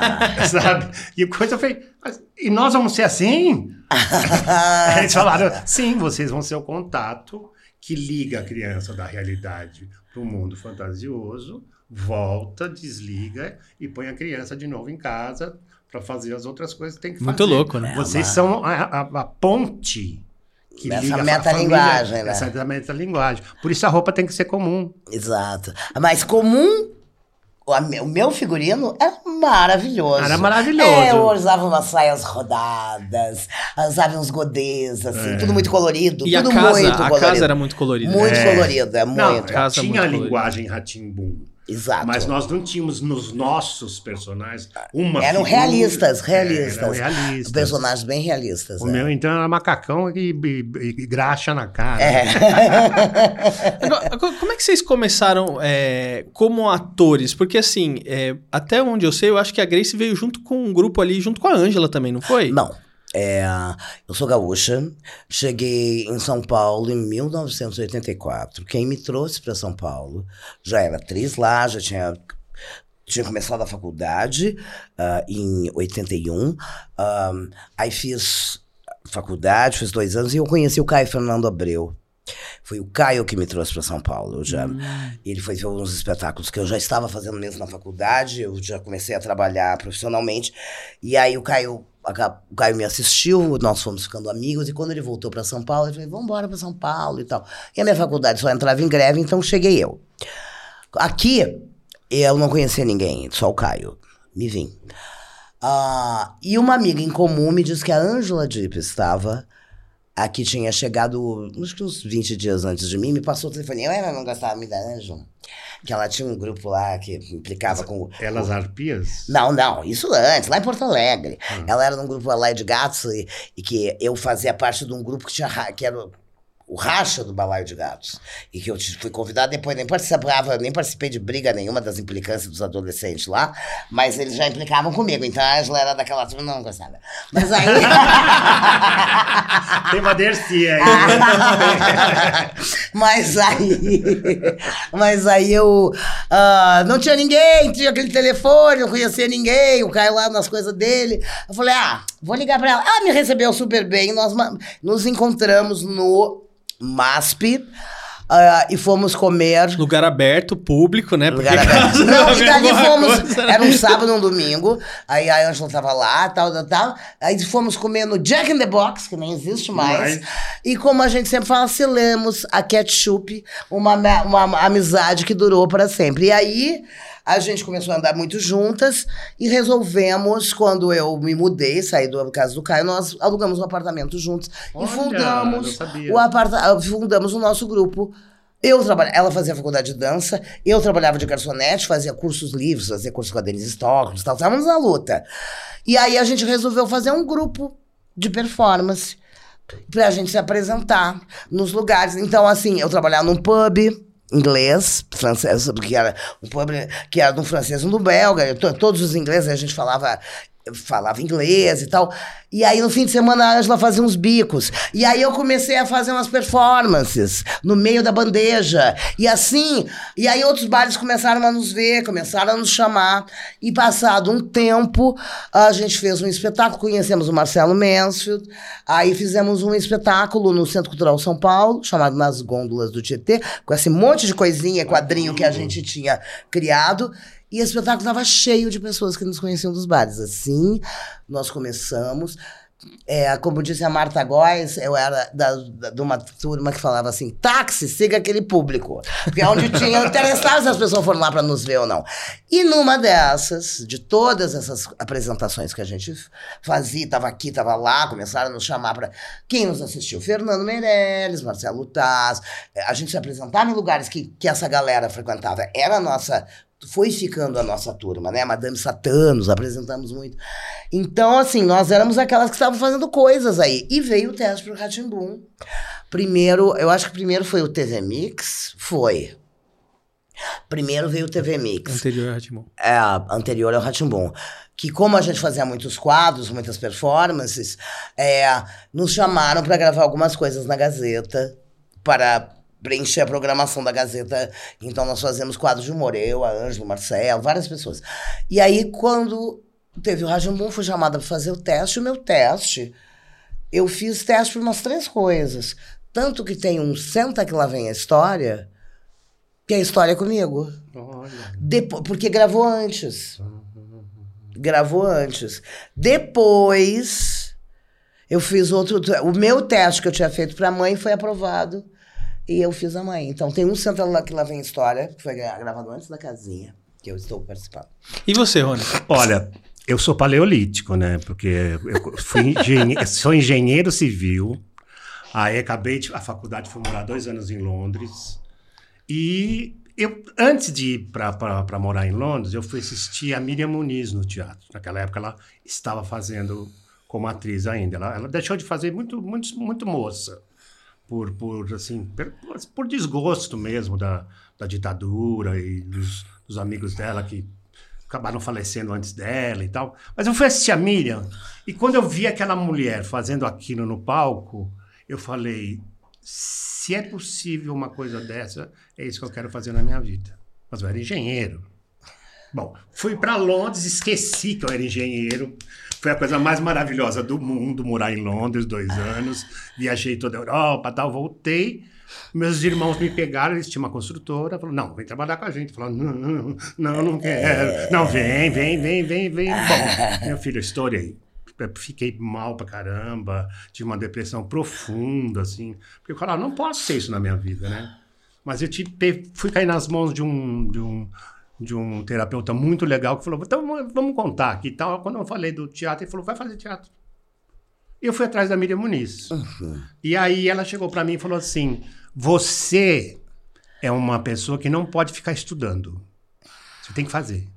Speaker 3: sabe? E coisa foi. "Mas- E nós vamos ser assim? Eles falaram: sim, vocês vão ser o contato que liga a criança da realidade para o mundo fantasioso, volta, desliga e põe a criança de novo em casa para fazer as outras coisas que tem que fazer.
Speaker 1: Muito louco, né?
Speaker 3: Vocês
Speaker 4: uma-
Speaker 3: são a, a- a ponte que
Speaker 4: Dessa
Speaker 3: liga a fa-
Speaker 4: metalinguagem, né?
Speaker 3: Essa da metalinguagem. Por isso a roupa tem que ser comum.
Speaker 4: Exato. Mas comum, o a me- o meu figurino era maravilhoso.
Speaker 3: Era maravilhoso.
Speaker 4: É, eu usava umas saias rodadas, usava uns godês, assim,
Speaker 3: É.
Speaker 4: tudo muito colorido.
Speaker 1: E a
Speaker 4: tudo
Speaker 1: casa,
Speaker 4: muito
Speaker 1: a
Speaker 4: colorido.
Speaker 1: casa era muito colorida.
Speaker 4: Muito
Speaker 3: É.
Speaker 4: colorido, é
Speaker 3: Não,
Speaker 4: muito.
Speaker 1: Casa
Speaker 3: tinha
Speaker 1: muito
Speaker 3: a
Speaker 1: colorida.
Speaker 3: linguagem Ratimbum.
Speaker 4: Exato.
Speaker 3: Mas nós não tínhamos nos nossos personagens uma
Speaker 4: Eram
Speaker 3: figura-
Speaker 4: realistas,
Speaker 3: É,
Speaker 4: realistas.
Speaker 3: Eram realistas.
Speaker 4: Personagens bem realistas.
Speaker 3: O
Speaker 4: é.
Speaker 3: meu, então, era macacão e, e- e graxa na cara.
Speaker 4: É.
Speaker 1: Agora, agora, como é que vocês começaram é, como atores? Porque assim, é, até onde eu sei, eu acho que a Grace veio junto com um grupo ali, junto com a Ângela também, não foi?
Speaker 4: Não. É, eu sou gaúcha, cheguei em São Paulo em 1984. Quem me trouxe para São Paulo já era atriz lá, já tinha, tinha começado a faculdade ah, em 81. Ah, aí fiz faculdade, fiz dois anos e eu conheci o Caio Fernando Abreu. Foi o Caio que me trouxe para São Paulo. Já, Ele foi ver uns espetáculos que eu já estava fazendo mesmo na faculdade, eu já comecei a trabalhar profissionalmente. E aí o Caio, o Caio me assistiu, nós fomos ficando amigos, e quando ele voltou para São Paulo, ele falou: vamos embora para São Paulo e tal. E a minha faculdade só entrava em greve, então cheguei eu. Aqui, eu não conhecia ninguém, só o Caio. Me vim. Ah, e uma amiga em comum me disse que a Ângela Dipp estava aqui, tinha chegado acho que uns 20 dias antes de mim, me passou o telefone. Eu não gostava muito da Ângela. Que ela tinha um grupo lá que implicava com.
Speaker 3: Elas arpias?
Speaker 4: Não, não, isso antes, lá em Porto Alegre.
Speaker 3: Hum.
Speaker 4: Ela era num grupo lá de gatos e, e que eu fazia parte de um grupo que tinha que era o, racha do balaio de gatos. E que eu fui convidado depois, nem participava, nem participei de briga nenhuma das implicâncias dos adolescentes lá, mas eles já implicavam comigo. Então a Angela era daquela turma, não gostava. Mas aí.
Speaker 3: Tem uma Dercy aí.
Speaker 4: mas aí. Mas aí eu. ah, não tinha ninguém, tinha aquele telefone, não conhecia ninguém, o Caio lá nas coisas dele. Eu falei, ah, vou ligar pra ela. Ela me recebeu super bem, nós nos encontramos no MASP. ah, e fomos comer
Speaker 1: Lugar aberto, público, né? Porque
Speaker 4: Lugar aberto.
Speaker 1: caso
Speaker 4: Não, e
Speaker 1: alguma
Speaker 4: fomos.
Speaker 1: coisa, né?
Speaker 4: Era um sábado, um domingo. Aí a Ângela tava lá, tal, tal, tal. Aí fomos comer no Jack in the Box, que nem existe mais. E como a gente sempre fala, selamos a ketchup, uma, uma amizade que durou para sempre. E aí. A gente começou a andar muito juntas e resolvemos, quando eu me mudei, saí do casa do Caio, nós alugamos um apartamento juntos
Speaker 3: Olha,
Speaker 4: e fundamos o aparta fundamos o nosso grupo. Eu ela fazia faculdade de dança, eu trabalhava de garçonete, fazia cursos livres, fazia curso com a Denise e tal, estávamos na luta. E aí a gente resolveu fazer um grupo de performance pra gente se apresentar nos lugares. Então, assim, eu trabalhava num pub inglês, francês, que era um pub que era de um francês um do belga, to- todos os ingleses, a gente falava falava inglês e tal. E aí, no fim de semana, a Angela fazia uns bicos. E aí, eu comecei a fazer umas performances no meio da bandeja. E assim, e aí outros bares começaram a nos ver, começaram a nos chamar. E passado um tempo, a gente fez um espetáculo, conhecemos o Marcelo Mansfield. Aí fizemos um espetáculo no Centro Cultural São Paulo, chamado Nas Gôndolas do Tietê, com esse monte de coisinha, quadrinho que a gente tinha criado. E esse espetáculo estava cheio de pessoas que nos conheciam dos bares. Assim, nós começamos. É, como disse a Marta Góes, eu era da, da- de uma turma que falava assim: táxi, siga aquele público. Porque é onde tinha interessado se as pessoas foram lá para nos ver ou não. E numa dessas, de todas essas apresentações que a gente fazia, estava aqui, estava lá, começaram a nos chamar para. Quem nos assistiu? Fernando Meirelles, Marcelo Taz. É, A gente se apresentava em lugares que, que essa galera frequentava. Era a nossa foi ficando a nossa turma, né? Madame Satã, nos apresentamos muito. Então, assim, nós éramos aquelas que estavam fazendo coisas aí. E veio o teste pro Ratimbum. Primeiro, eu acho que primeiro foi o TV Mix. Foi. Primeiro veio o TV Mix
Speaker 1: Anterior a Ratimon.
Speaker 4: é, anterior ao Ratimbum. Que como a gente fazia muitos quadros, muitas performances, é, nos chamaram para gravar algumas coisas na Gazeta, para preencher a programação da Gazeta. Então nós fazemos quadros de humor, eu, a Ângela, o Marcelo, várias pessoas. E aí quando teve o Ratimbum, fui chamada para fazer o teste, o meu teste, eu fiz teste por umas três coisas. Tanto que tem um Senta que lá vem a história, que é a história comigo.
Speaker 3: Olha.
Speaker 4: Depo- porque gravou antes. Gravou antes. Depois, eu fiz outro. O meu teste que eu tinha feito pra mãe foi aprovado. E eu fiz a mãe. Então tem um Senta lá que lá vem história, que foi gra- gravado antes da casinha, que eu estou participando.
Speaker 1: E você, Rony?
Speaker 3: Olha, eu sou paleolítico, né? Porque eu fui engenhe- sou engenheiro civil. Aí acabei de, a faculdade, fui morar dois anos em Londres. E eu, antes de ir para morar em Londres, eu fui assistir a Miriam Muniz no teatro. Naquela época ela estava fazendo como atriz ainda. Ela, ela deixou de fazer muito, muito, muito moça. Por, por, assim, per- por desgosto mesmo da, da ditadura e dos, dos amigos dela que acabaram falecendo antes dela e tal. Mas eu fui assistir a Miriam e quando eu vi aquela mulher fazendo aquilo no palco, eu falei: se é possível uma coisa dessa, é isso que eu quero fazer na minha vida. Mas eu era engenheiro. Bom, fui para Londres, esqueci que eu era engenheiro. Foi a coisa mais maravilhosa do mundo morar em Londres dois anos. Viajei toda a Europa, tal, voltei. Meus irmãos me pegaram, eles tinham uma construtora, falaram, não, vem trabalhar com a gente. Falaram, não, não, não quero. Não, vem, vem, vem, vem, vem. Bom, meu filho, eu estourei. Fiquei mal pra caramba, tive uma depressão profunda, assim. Porque eu falava, não posso ser isso na minha vida, né? Mas eu tive, fui cair nas mãos de um, de um, de um terapeuta muito legal que falou, então vamos- contar aqui e tal. Quando eu falei do teatro, ele falou, vai fazer teatro. E eu fui atrás da Miriam Muniz. E aí ela chegou para mim e falou assim, você é uma pessoa que não pode ficar estudando. Você tem que fazer.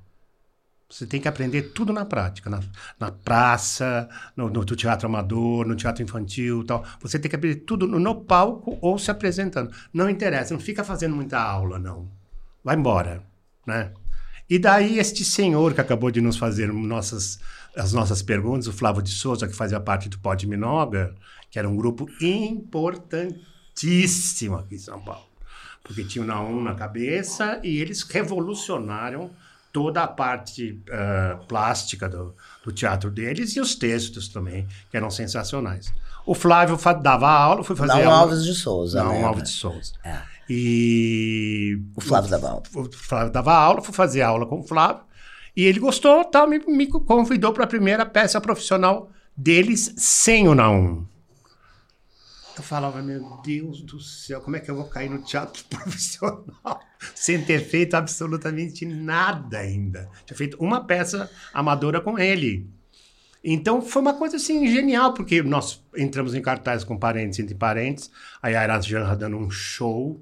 Speaker 3: Você tem que aprender tudo na prática, na, na praça, no, no teatro amador, no teatro infantil, tal. Você tem que aprender tudo no, no palco ou se apresentando. Não interessa, não fica fazendo muita aula, não. Vai embora, né? E daí este senhor que acabou de nos fazer nossas, as nossas perguntas, o Flávio de Souza, que fazia parte do Pod Minoga, que era um grupo importantíssimo aqui em São Paulo porque tinha o Naum na cabeça e eles revolucionaram toda a parte eh, plástica do, do teatro deles e os textos também, que eram sensacionais. O Flávio dava aula, foi fazer
Speaker 4: Não
Speaker 3: aula...
Speaker 4: Alves de Souza,
Speaker 3: Não
Speaker 4: né?
Speaker 3: Alves de Souza.
Speaker 4: É.
Speaker 3: E...
Speaker 4: O Flávio dava aula.
Speaker 3: O Flávio dava aula, fui fazer aula com o Flávio, e ele gostou, tal, me, me convidou para a primeira peça profissional deles sem o Naum. Eu falava, meu Deus do céu, como é que eu vou cair no teatro profissional sem ter feito absolutamente nada ainda? Tinha feito uma peça amadora com ele. Então foi uma coisa assim genial, porque nós entramos em cartaz com parentes entre parentes, a Yara Janra dando um show.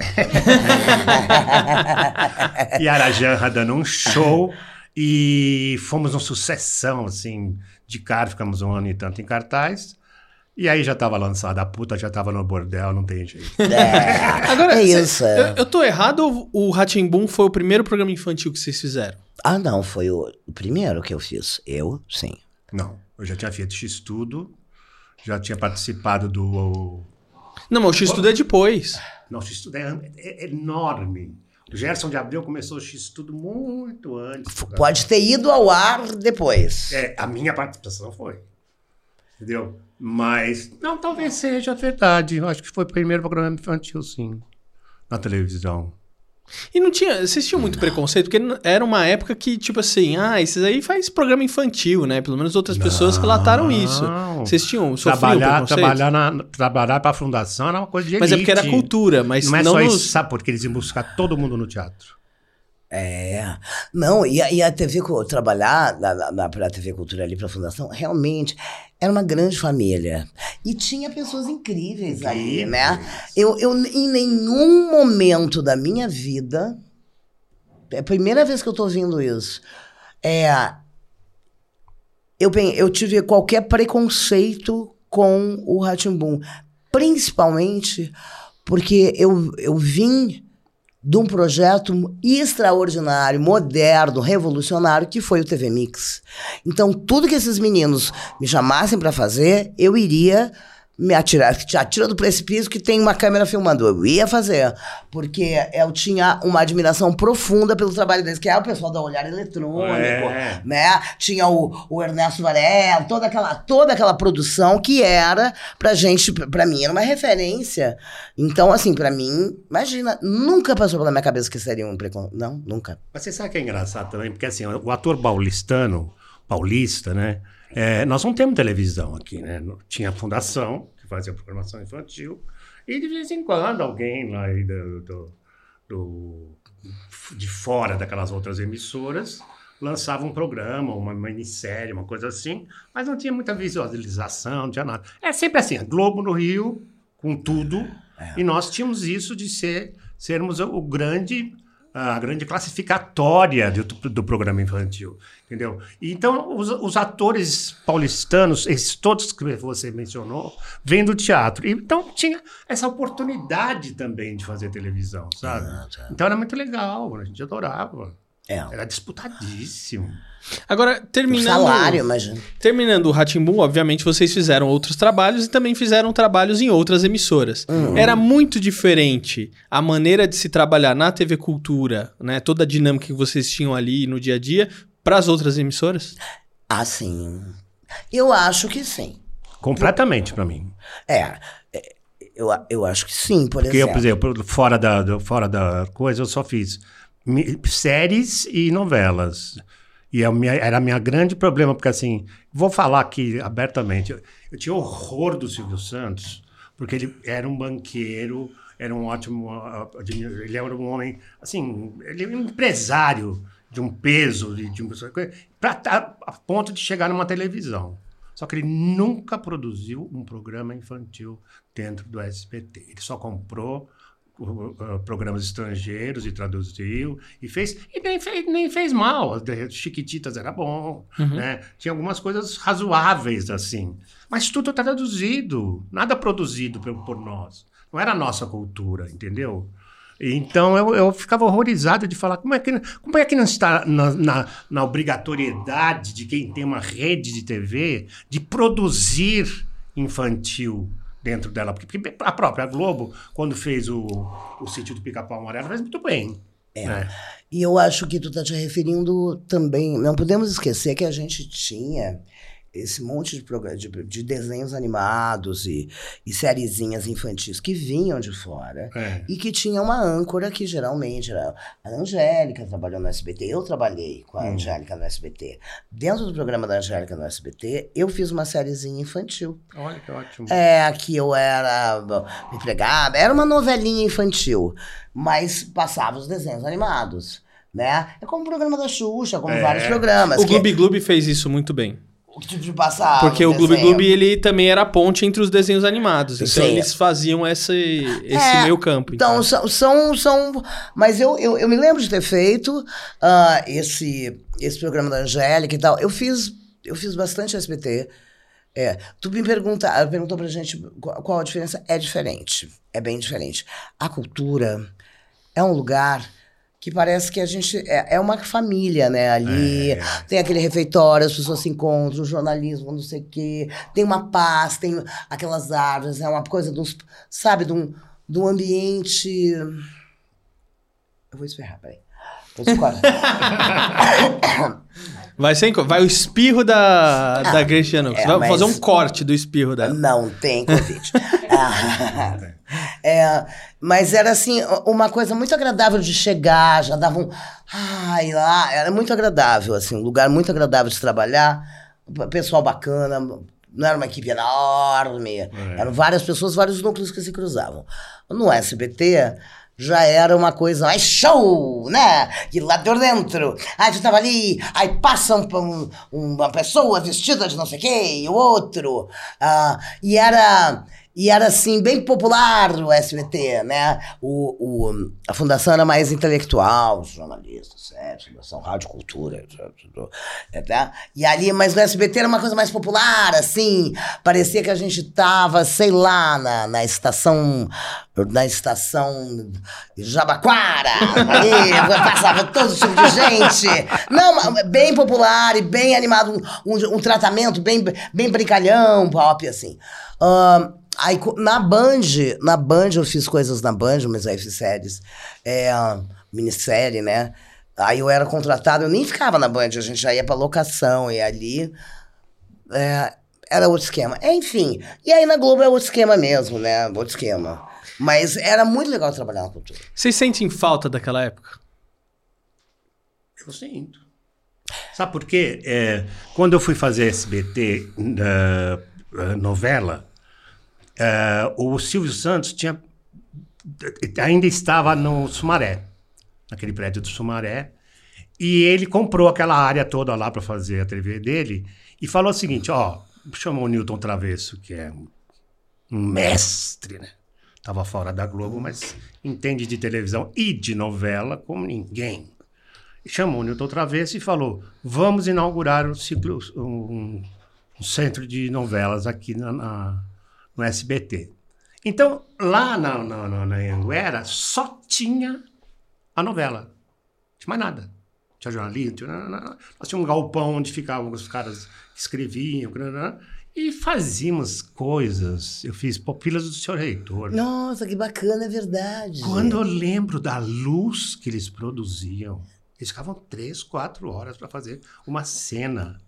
Speaker 3: e a Arajanra dando um show e fomos uma sucessão assim de cara, ficamos um ano e tanto em cartaz. E aí já estava lançada a puta, já estava no bordel, não tem jeito.
Speaker 4: É,
Speaker 1: Agora,
Speaker 4: é
Speaker 1: cê-
Speaker 4: isso.
Speaker 1: Eu, eu tô errado ou o Ratimbum foi o primeiro programa infantil que vocês fizeram?
Speaker 4: Ah, não, foi o, o primeiro que eu fiz. Eu, sim.
Speaker 3: Não, eu já tinha feito X-Tudo, já tinha participado do...
Speaker 1: Não, mas o X-Tudo é depois.
Speaker 3: Não, o X-Tudo é, é enorme. O Gerson de Abreu começou o X-Tudo muito antes.
Speaker 4: F- Pode ter ido ao ar depois.
Speaker 3: É, a minha participação foi. Entendeu? Mas, não, talvez seja verdade. Eu acho que foi o primeiro programa infantil, sim. Na televisão.
Speaker 1: E não tinha. Vocês tinham muito preconceito, porque era uma época que, tipo assim, ah, esses aí faz programa infantil, né? Pelo menos outras pessoas relataram isso.
Speaker 3: Não.
Speaker 1: Vocês tinham
Speaker 3: Trabalhar, trabalhar, na, trabalhar para a fundação era uma coisa de
Speaker 1: Mas é porque era
Speaker 3: elite.
Speaker 1: cultura, mas
Speaker 3: Não é
Speaker 1: não
Speaker 3: só
Speaker 1: nos-
Speaker 3: isso, sabe? Porque eles iam buscar todo mundo no teatro.
Speaker 4: É. Não, e a, e a TV, trabalhar na, na, na, pra TV Cultura ali, pra Fundação, realmente era uma grande família. E tinha pessoas incríveis aí, né? Eu, eu, em nenhum momento da minha vida, é a primeira vez que eu tô ouvindo isso, é. Eu, eu tive qualquer preconceito com o Ratimbum. Principalmente porque eu, eu vim de um projeto extraordinário, moderno, revolucionário, que foi o TV Mix. Então, tudo que esses meninos me chamassem para fazer, eu iria me atirar, te atira do precipício que tem uma câmera filmando. Eu ia fazer, porque eu tinha uma admiração profunda pelo trabalho deles, que é o pessoal da Olhar Eletrônico,
Speaker 3: É.
Speaker 4: né? Tinha o, o Ernesto Varela, toda aquela, toda aquela produção que era pra gente, pra mim, era uma referência. Então, assim, pra mim, imagina, nunca passou pela minha cabeça que seria um preconceito. Não, nunca.
Speaker 3: Mas você sabe que é engraçado também? Porque assim, o ator paulistano, paulista, né? É, nós não temos televisão aqui, né? Tinha a fundação, que fazia programação infantil, e de vez em quando alguém lá do, do- do- de fora daquelas outras emissoras lançava um programa, uma minissérie, uma coisa assim, mas não tinha muita visualização, não tinha nada. É sempre assim, a Globo no Rio, com tudo, e nós tínhamos isso de ser sermos o grande a grande classificatória do, do programa infantil, entendeu? Então, os, os atores paulistanos, esses todos que você mencionou, vêm do teatro. Então, tinha essa oportunidade também de fazer televisão, sabe? Então, era muito legal, a gente adorava.
Speaker 4: É.
Speaker 3: Era disputadíssimo.
Speaker 1: Agora,
Speaker 4: O
Speaker 1: terminando.
Speaker 4: salário, imagina.
Speaker 1: Terminando o Ratimbum, obviamente vocês fizeram outros trabalhos e também fizeram trabalhos em outras emissoras. Era muito diferente a maneira de se trabalhar na TV Cultura, né? Toda a dinâmica que vocês tinham ali no dia a dia para as outras emissoras?
Speaker 4: Ah, sim. Eu acho que sim.
Speaker 3: Completamente para mim.
Speaker 4: É. é, Eu, a- eu acho que sim, por
Speaker 3: Porque eu,
Speaker 4: exemplo.
Speaker 3: por exemplo, fora da, fora da coisa, eu só fiz séries e novelas. E é o minha- era a minha grande problema, porque assim, vou falar aqui abertamente, eu, eu tinha horror do Silvio Santos, porque ele era um banqueiro, era um ótimo, ah, admi- ele era um homem, assim, ele era um empresário de um peso, de, de pra, tá a ponto de chegar numa televisão. Só que ele nunca produziu um programa infantil dentro do SBT. Ele só comprou programas estrangeiros e traduziu e fez e nem fez, nem fez mal. Chiquititas era bom, né? Tinha algumas coisas razoáveis assim, mas tudo tá traduzido, nada produzido por, por nós. Não era a nossa cultura, entendeu? Então eu, eu ficava horrorizado de falar como é que, como é que não está na, na, na obrigatoriedade de quem tem uma rede de TV de produzir infantil dentro dela. Porque, a própria Globo, quando fez o, o sítio do Pica-Pau Amarelo, fez muito bem. né?
Speaker 4: E eu acho que tu está te referindo também. Não podemos esquecer que a gente tinha esse monte de, de, de desenhos animados e, e sériezinhas infantis que vinham de fora.
Speaker 3: É.
Speaker 4: E que tinha uma âncora que geralmente era a Angélica, trabalhou no SBT. Eu trabalhei com a
Speaker 3: Hum.
Speaker 4: Angélica no SBT. Dentro do programa da Angélica no SBT, eu fiz uma sériezinha infantil.
Speaker 3: Olha que ótimo.
Speaker 4: É, que eu era empregada, era uma novelinha infantil, mas passava os desenhos animados, né? É como o programa da Xuxa, como
Speaker 3: É.
Speaker 4: vários programas.
Speaker 1: o
Speaker 4: que-
Speaker 1: Gloob Gloob fez isso muito bem.
Speaker 4: Que tipo de passava.
Speaker 1: Porque o Gloob. Gloob, ele também era a ponte entre os desenhos animados. Então
Speaker 4: Sim.
Speaker 1: eles faziam esse, esse
Speaker 4: É,
Speaker 1: meio campo.
Speaker 4: Então, são, são, são. Mas eu, eu, eu me lembro de ter feito ah, esse, esse programa da Angélica e tal. Eu fiz, eu fiz bastante SBT. É, tu me pergunta, perguntou pra gente qual, qual a diferença. É diferente. É bem diferente. A cultura é um lugar que parece que a gente é, é uma família, né? Ali
Speaker 3: É.
Speaker 4: tem aquele refeitório, as pessoas se encontram, o jornalismo, não sei o quê, tem uma paz, tem aquelas árvores, é uma coisa de uns, sabe, de um, de um ambiente. Eu vou espirrar, peraí.
Speaker 1: Vai, sem, vai o espirro da, da Cristiano.
Speaker 4: é,
Speaker 1: vai fazer um corte do espirro dela.
Speaker 4: Não tem Covid. Ah, é, mas era assim, uma coisa muito agradável de chegar, já dava um. Ai, lá, era muito agradável, assim, um lugar muito agradável de trabalhar, pessoal bacana, não era uma equipe enorme, eram várias pessoas, vários núcleos que se cruzavam. No SBT. Já era uma coisa mais show, né? E lá de dentro. Aí tu tava ali, aí passa um- um- uma pessoa vestida de não sei e o outro. Ah, e era. E era assim, bem popular o SBT, né? O, o- a fundação era mais intelectual, jornalistas, certo? Fundação Rádio Cultura, é, tá? E ali, mas no SBT era uma coisa mais popular, assim. Parecia que a gente tava, sei lá, na, na estação. Na estação Jabaquara, ali, passava todo tipo de gente. Não, bem popular e bem animado, um, um, um tratamento bem, bem brincalhão, pop, assim. Ahn, aí, na Band, na Band eu fiz coisas na Band, mas aí fiz séries, é, minissérie, né? Aí eu era contratado, eu nem ficava na Band, a gente já ia pra locação, e ali é, era outro esquema. Enfim, e aí na Globo é outro esquema mesmo, né? Outro esquema. Mas era muito legal trabalhar na cultura.
Speaker 1: Vocês sentem falta daquela época?
Speaker 3: Eu sinto. Sabe por quê? É, quando eu fui fazer SBT eh, eh, novela, eh, o Silvio Santos tinha ainda estava no Sumaré, naquele prédio do Sumaré, e ele comprou aquela área toda lá para fazer a TV dele e falou o seguinte, ó, chamou o Newton Travesso, que é um mestre, né? Tava fora da Globo, mas entende de televisão e de novela como ninguém. Chamou o Newton Travesso e falou: vamos inaugurar um, ciclo, um, um centro de novelas aqui na, na- no SBT. Então, lá na, na, na, na Anguera, só tinha a novela. Não tinha mais nada. Tinha jornalismo, tinha, nós tínhamos um galpão onde ficavam os caras que escreviam, e fazíamos coisas. Eu fiz Pupilas do Senhor Reitor.
Speaker 4: Nossa, que bacana, é verdade.
Speaker 3: Quando eu lembro da luz que eles produziam, eles ficavam três, quatro horas para fazer uma cena.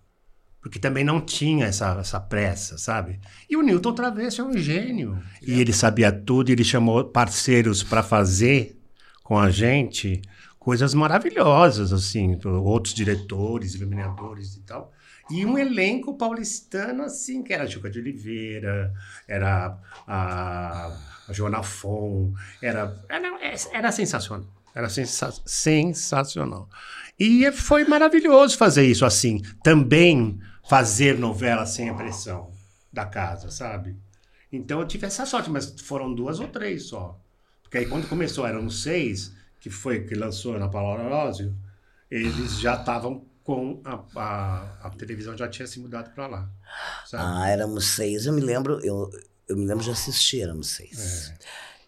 Speaker 3: Porque também não tinha essa, essa pressa, sabe? E o Newton Travesso é um gênio. E ele sabia tudo, e ele chamou parceiros para fazer com a gente coisas maravilhosas, assim, outros diretores, iluminadores e tal. E um elenco paulistano, assim, que era a Juca de Oliveira, era a, a Joana Fon, era, era, era sensacional. Era sensa sensacional. E foi maravilhoso fazer isso assim. Também fazer novela sem a pressão da casa, sabe? Então eu tive essa sorte, mas foram duas ou três só. Porque aí quando começou, eram seis, que foi que lançou na Paula Arósio, eles já estavam com a, a, a televisão já tinha se mudado para lá. Sabe?
Speaker 4: Ah, éramos seis. Eu me lembro, eu, eu me lembro de assistir, éramos seis.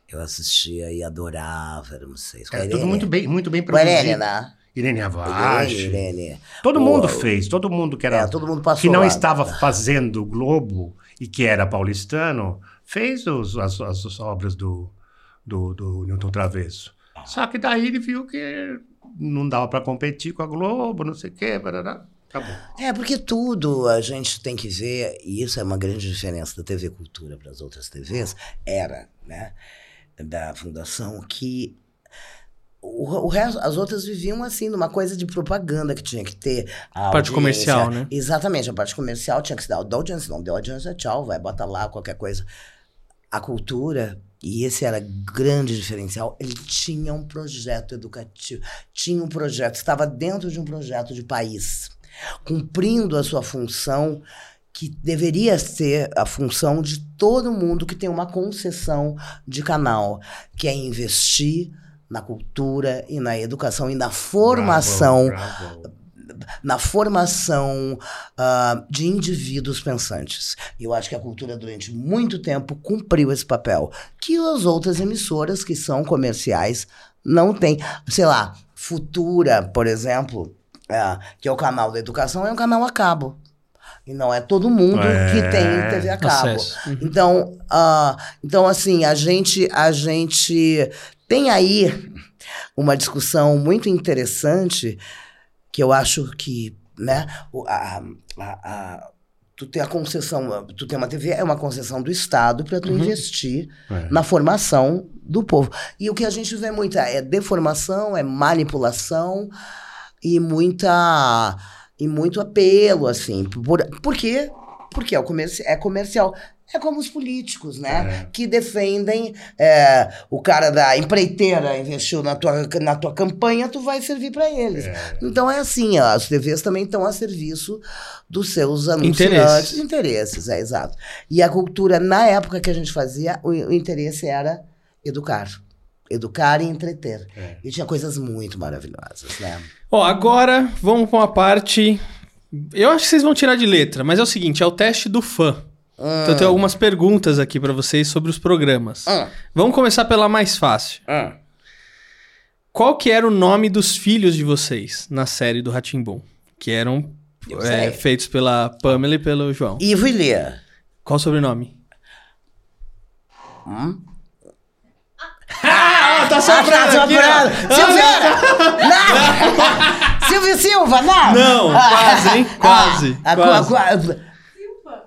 Speaker 4: Eu assistia e adorava, éramos seis.
Speaker 3: Era tudo muito bem, muito bem
Speaker 4: Com a
Speaker 3: produzido.
Speaker 4: né?
Speaker 3: Irene Avache.
Speaker 4: Irene, Irene.
Speaker 3: Todo
Speaker 4: O-
Speaker 3: mundo fez, todo mundo que era
Speaker 4: É, todo mundo passou
Speaker 3: que não
Speaker 4: lá.
Speaker 3: estava fazendo o Globo e que era paulistano, fez os- as, as obras do, do, do Newton Travesso. Só que daí ele viu que não dava para competir com a Globo, não sei o quê, barará. acabou.
Speaker 4: É, porque tudo a gente tem que ver, e isso é uma grande diferença da TV Cultura para as outras TVs, era, né, da fundação, que o, o resto, as outras viviam assim, numa coisa de propaganda que tinha que ter. A
Speaker 1: Parte comercial, né?
Speaker 4: Exatamente, a parte comercial tinha que se dar da audiência, não deu audiência, tchau, vai, bota lá qualquer coisa. A cultura, e esse era grande diferencial, ele tinha um projeto educativo, tinha um projeto, estava dentro de um projeto de país, cumprindo a sua função que deveria ser a função de todo mundo que tem uma concessão de canal, que é investir na cultura e na educação e na formação
Speaker 3: Bravo, bravo.
Speaker 4: na formação ah, de indivíduos pensantes. E eu acho que a cultura, durante muito tempo, cumpriu esse papel, que as outras emissoras, que são comerciais, não têm. Sei lá, Futura, por exemplo, é, que é o canal da educação, é um canal a cabo. E não é todo mundo
Speaker 3: É.
Speaker 4: que tem TV a cabo.
Speaker 1: Acesso. Uhum.
Speaker 4: Então, ah, então assim, a gente, a gente tem aí uma discussão muito interessante que eu acho que, né, a, a, a- tu tem a concessão, tu tem uma TV, é uma concessão do Estado para tu investir
Speaker 3: É.
Speaker 4: na formação do povo. E o que a gente vê muito é deformação, é manipulação e muita e muito apelo assim. Por, por quê? Porque é, o comerci é comercial. É como os políticos, né? Que defendem é, o cara da empreiteira investiu na tua, na tua campanha, tu vai servir para eles. Então é assim, ó, as TVs também estão a serviço dos seus anunciantes.
Speaker 1: Interesses.
Speaker 4: Interesses, é exato. E a cultura, na época que a gente fazia, o, o interesse era educar. Educar e entreter.
Speaker 3: É.
Speaker 4: E tinha coisas muito maravilhosas, né?
Speaker 1: Ó, agora vamos com a parte. Eu acho que vocês vão tirar de letra, mas é o seguinte: é o teste do fã. Então eu tenho algumas perguntas aqui pra vocês sobre os programas.
Speaker 4: Hum,
Speaker 1: Vamos começar pela mais fácil.
Speaker 4: hum.
Speaker 1: Qual que era o nome dos filhos de vocês na série do Ratimbum? Que eram é, feitos pela Pamela e pelo João.
Speaker 4: Ivo e Lia.
Speaker 1: Qual o sobrenome?
Speaker 4: Hum?
Speaker 1: Ah, tá
Speaker 4: Ah, tá soprando. Silveira! Não! Silvio Silva, não!
Speaker 1: Não, quase, hein? Quase,
Speaker 4: Ah,
Speaker 1: quase.
Speaker 4: qua- qua-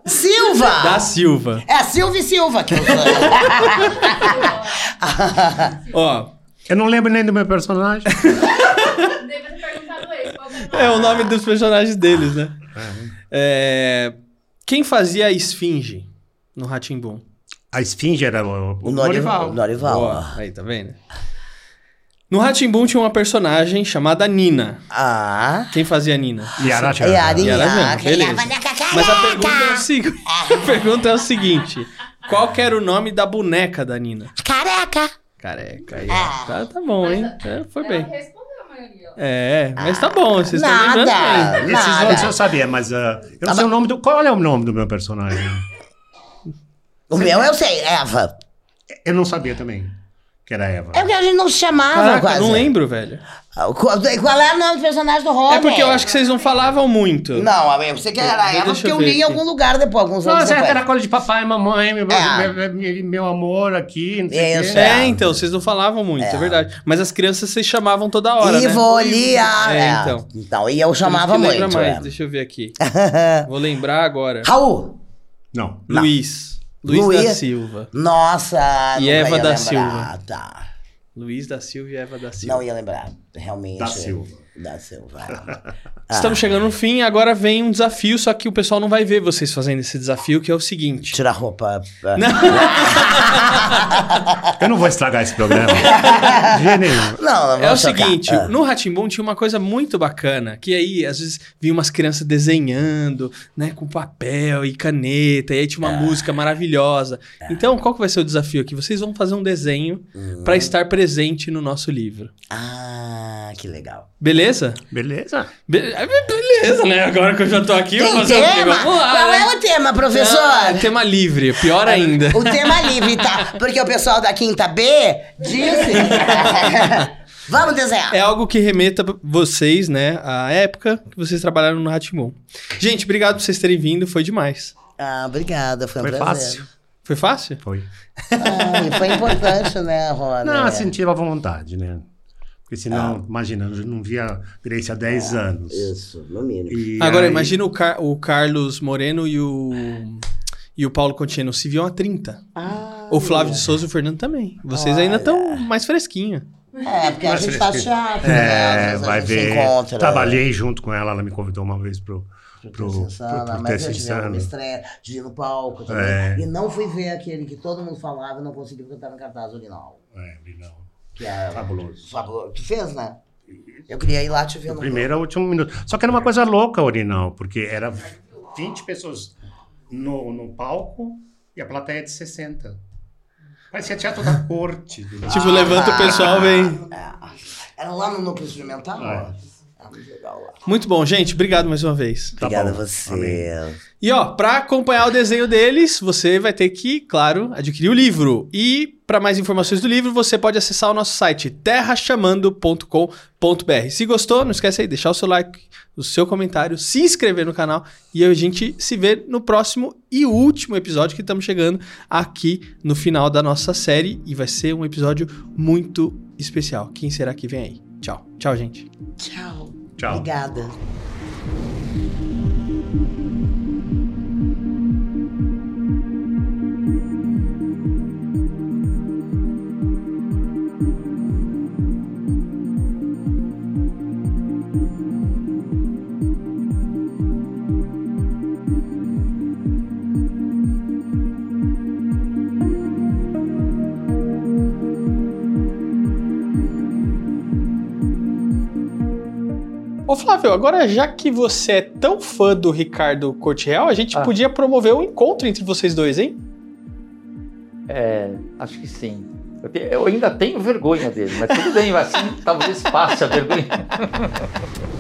Speaker 4: Silva!
Speaker 1: Da Silva.
Speaker 4: É Silvio Silva que eu sou.
Speaker 1: Ó,
Speaker 3: Eu não lembro nem do meu personagem.
Speaker 7: Deve ter perguntado esse. Qual
Speaker 1: é o nome dos personagens deles, né? É, Quem fazia a Esfinge no Ratimbum?
Speaker 3: A Esfinge era o, o
Speaker 4: O
Speaker 3: Norival.
Speaker 4: Norival. Norival.
Speaker 1: Ó, aí, tá vendo? No Ratimbum tinha uma personagem chamada Nina.
Speaker 4: Ah.
Speaker 1: Quem fazia a Nina?
Speaker 3: Yara
Speaker 4: É a
Speaker 1: E ela
Speaker 4: Arinha.
Speaker 1: mesmo, beleza. Mas a pergunta é o seguinte: a pergunta é o seguinte: qual que era o nome da boneca da Nina?
Speaker 4: Careca.
Speaker 1: Careca. Aí, ó. tá, tá bom, hein? É, foi bem. É, mas tá bom, vocês estão
Speaker 4: Nada.
Speaker 1: lembrando bem.
Speaker 3: Esses
Speaker 4: Nada.
Speaker 3: outros eu sabia, mas ah, eu não sei o nome do. Qual é o nome do meu personagem?
Speaker 4: O meu eu sei, Eva.
Speaker 3: Eu não sabia também que era Eva.
Speaker 4: É porque a gente não se chamava
Speaker 1: Caraca,
Speaker 4: quase.
Speaker 1: não lembro, velho.
Speaker 4: Ah, Qual, qual é o nome do personagem do Rony?
Speaker 1: É porque eu acho que vocês não falavam muito.
Speaker 4: Não, eu sei que era
Speaker 1: Deixa
Speaker 4: Eva,
Speaker 1: eu
Speaker 4: porque eu li em algum lugar depois, alguns anos
Speaker 3: Nossa,
Speaker 4: depois.
Speaker 3: era coisa de papai, mamãe, meu,
Speaker 4: É.
Speaker 3: meu, meu- amor aqui, não sei
Speaker 4: Isso,
Speaker 3: quê.
Speaker 1: É, então, vocês não falavam muito, é, verdade. Mas as crianças vocês chamavam toda hora, né?
Speaker 4: Ivo, Lia.
Speaker 1: É,
Speaker 4: É,
Speaker 1: então.
Speaker 4: então. e eu chamava muito.
Speaker 1: lembra mais,
Speaker 4: é.
Speaker 1: Deixa eu ver aqui. Vou lembrar agora.
Speaker 4: Raul.
Speaker 3: Não.
Speaker 4: Não.
Speaker 1: Luiz. Luiz,
Speaker 4: Luiz.
Speaker 1: da Silva.
Speaker 4: Nossa,
Speaker 1: E
Speaker 4: não
Speaker 1: Eva
Speaker 4: ia
Speaker 1: da
Speaker 4: lembrar.
Speaker 1: Silva.
Speaker 4: Tá.
Speaker 1: Luiz da Silva e Eva da Silva.
Speaker 4: Não ia lembrar, realmente.
Speaker 3: Da Silva.
Speaker 4: Da Silva.
Speaker 1: Estamos chegando no fim, agora vem um desafio, só que o pessoal não vai ver vocês fazendo esse desafio, que é o seguinte.
Speaker 4: Tira a roupa.
Speaker 3: Eu não vou estragar esse programa. De nenhum.
Speaker 4: Não, não
Speaker 1: É o
Speaker 4: chocar.
Speaker 1: seguinte,
Speaker 4: Ah.
Speaker 1: no Ratimbum tinha uma coisa muito bacana, que aí às vezes vinha umas crianças desenhando, né, com papel e caneta, e aí tinha uma
Speaker 4: Ah.
Speaker 1: música maravilhosa. Então, qual que vai ser o desafio aqui? Vocês vão fazer um desenho
Speaker 4: Hum.
Speaker 1: pra estar presente no nosso livro.
Speaker 4: Ah, que legal.
Speaker 1: Beleza?
Speaker 3: Beleza?
Speaker 1: Be- é, beleza, né? Agora que eu já tô aqui, eu vou
Speaker 4: Tem
Speaker 1: fazer o quê?
Speaker 4: tema?
Speaker 1: Vamos lá,
Speaker 4: Qual
Speaker 1: né?
Speaker 4: é o tema, professor?
Speaker 1: Ah, tema livre, pior ainda.
Speaker 4: O tema livre, tá? Porque o pessoal da quinta B disse. Vamos desenhar.
Speaker 1: É algo que remeta vocês, né, à época que vocês trabalharam no Ratimbum. Gente, obrigado por vocês terem vindo, foi demais.
Speaker 4: Ah, obrigada, foi um
Speaker 3: Foi
Speaker 4: prazer.
Speaker 3: fácil?
Speaker 1: Foi fácil?
Speaker 3: Foi.
Speaker 4: E foi importante, né, Rony?
Speaker 3: Não, tive a vontade, né? Porque senão, imagina, eu não via Grace há 10 anos.
Speaker 4: Isso, no mínimo.
Speaker 3: E
Speaker 1: Agora,
Speaker 3: aí-
Speaker 1: imagina o, Car- o Carlos Moreno e o, e o Paulo Contieno se viam há 30.
Speaker 4: Ah,
Speaker 1: O Flávio de Souza e o Fernando também. Vocês ainda estão mais fresquinhos.
Speaker 4: É, porque a
Speaker 3: Mas
Speaker 4: gente tá
Speaker 3: fresquinho.
Speaker 4: chato, né?
Speaker 3: É,
Speaker 4: a
Speaker 3: vai
Speaker 4: gente se
Speaker 3: ver.
Speaker 4: encontra.
Speaker 3: Trabalhei junto com ela, ela me convidou uma vez pro, pro, pro,
Speaker 4: Pro
Speaker 3: pro, pro
Speaker 4: mas eu tive uma estreia de ir no palco também.
Speaker 3: É.
Speaker 4: E não fui ver aquele que todo mundo falava e não conseguiu cantar no cartaz original.
Speaker 3: É, não.
Speaker 4: Que é
Speaker 3: Fabuloso.
Speaker 4: fabuloso. Tu fez, né? Eu queria ir lá te ver no
Speaker 3: primeiro ao último minuto. Só que era uma coisa louca, Orinal, porque era 20 pessoas no, no palco e a plateia de 60. Parecia teatro da corte. do-
Speaker 1: Tipo, levanta o pessoal, vem.
Speaker 4: É. Era lá no núcleo experimental?
Speaker 3: É.
Speaker 4: Ah, muito legal lá.
Speaker 1: Muito bom, gente. Obrigado mais uma vez.
Speaker 3: Tá
Speaker 4: Obrigada
Speaker 3: bom.
Speaker 4: a você.
Speaker 3: Amém.
Speaker 1: E ó, para acompanhar o desenho deles, você vai ter que, claro, adquirir o livro. E para mais informações do livro, você pode acessar o nosso site terrachamando.com.br. Se gostou, não esquece aí, deixar o seu like, o seu comentário, se inscrever no canal e a gente se vê no próximo e último episódio que estamos chegando aqui no final da nossa série e vai ser um episódio muito especial. Quem será que vem aí? Tchau. Tchau, gente.
Speaker 4: Tchau.
Speaker 3: Tchau.
Speaker 4: Obrigada.
Speaker 1: Ô Flávio, agora já que você é tão fã do Ricardo Corte Real, a gente
Speaker 2: Ah.
Speaker 1: podia promover um encontro entre vocês dois, hein?
Speaker 2: É, acho que sim. Eu, te- eu ainda tenho vergonha dele, mas tudo bem, assim talvez passe a vergonha.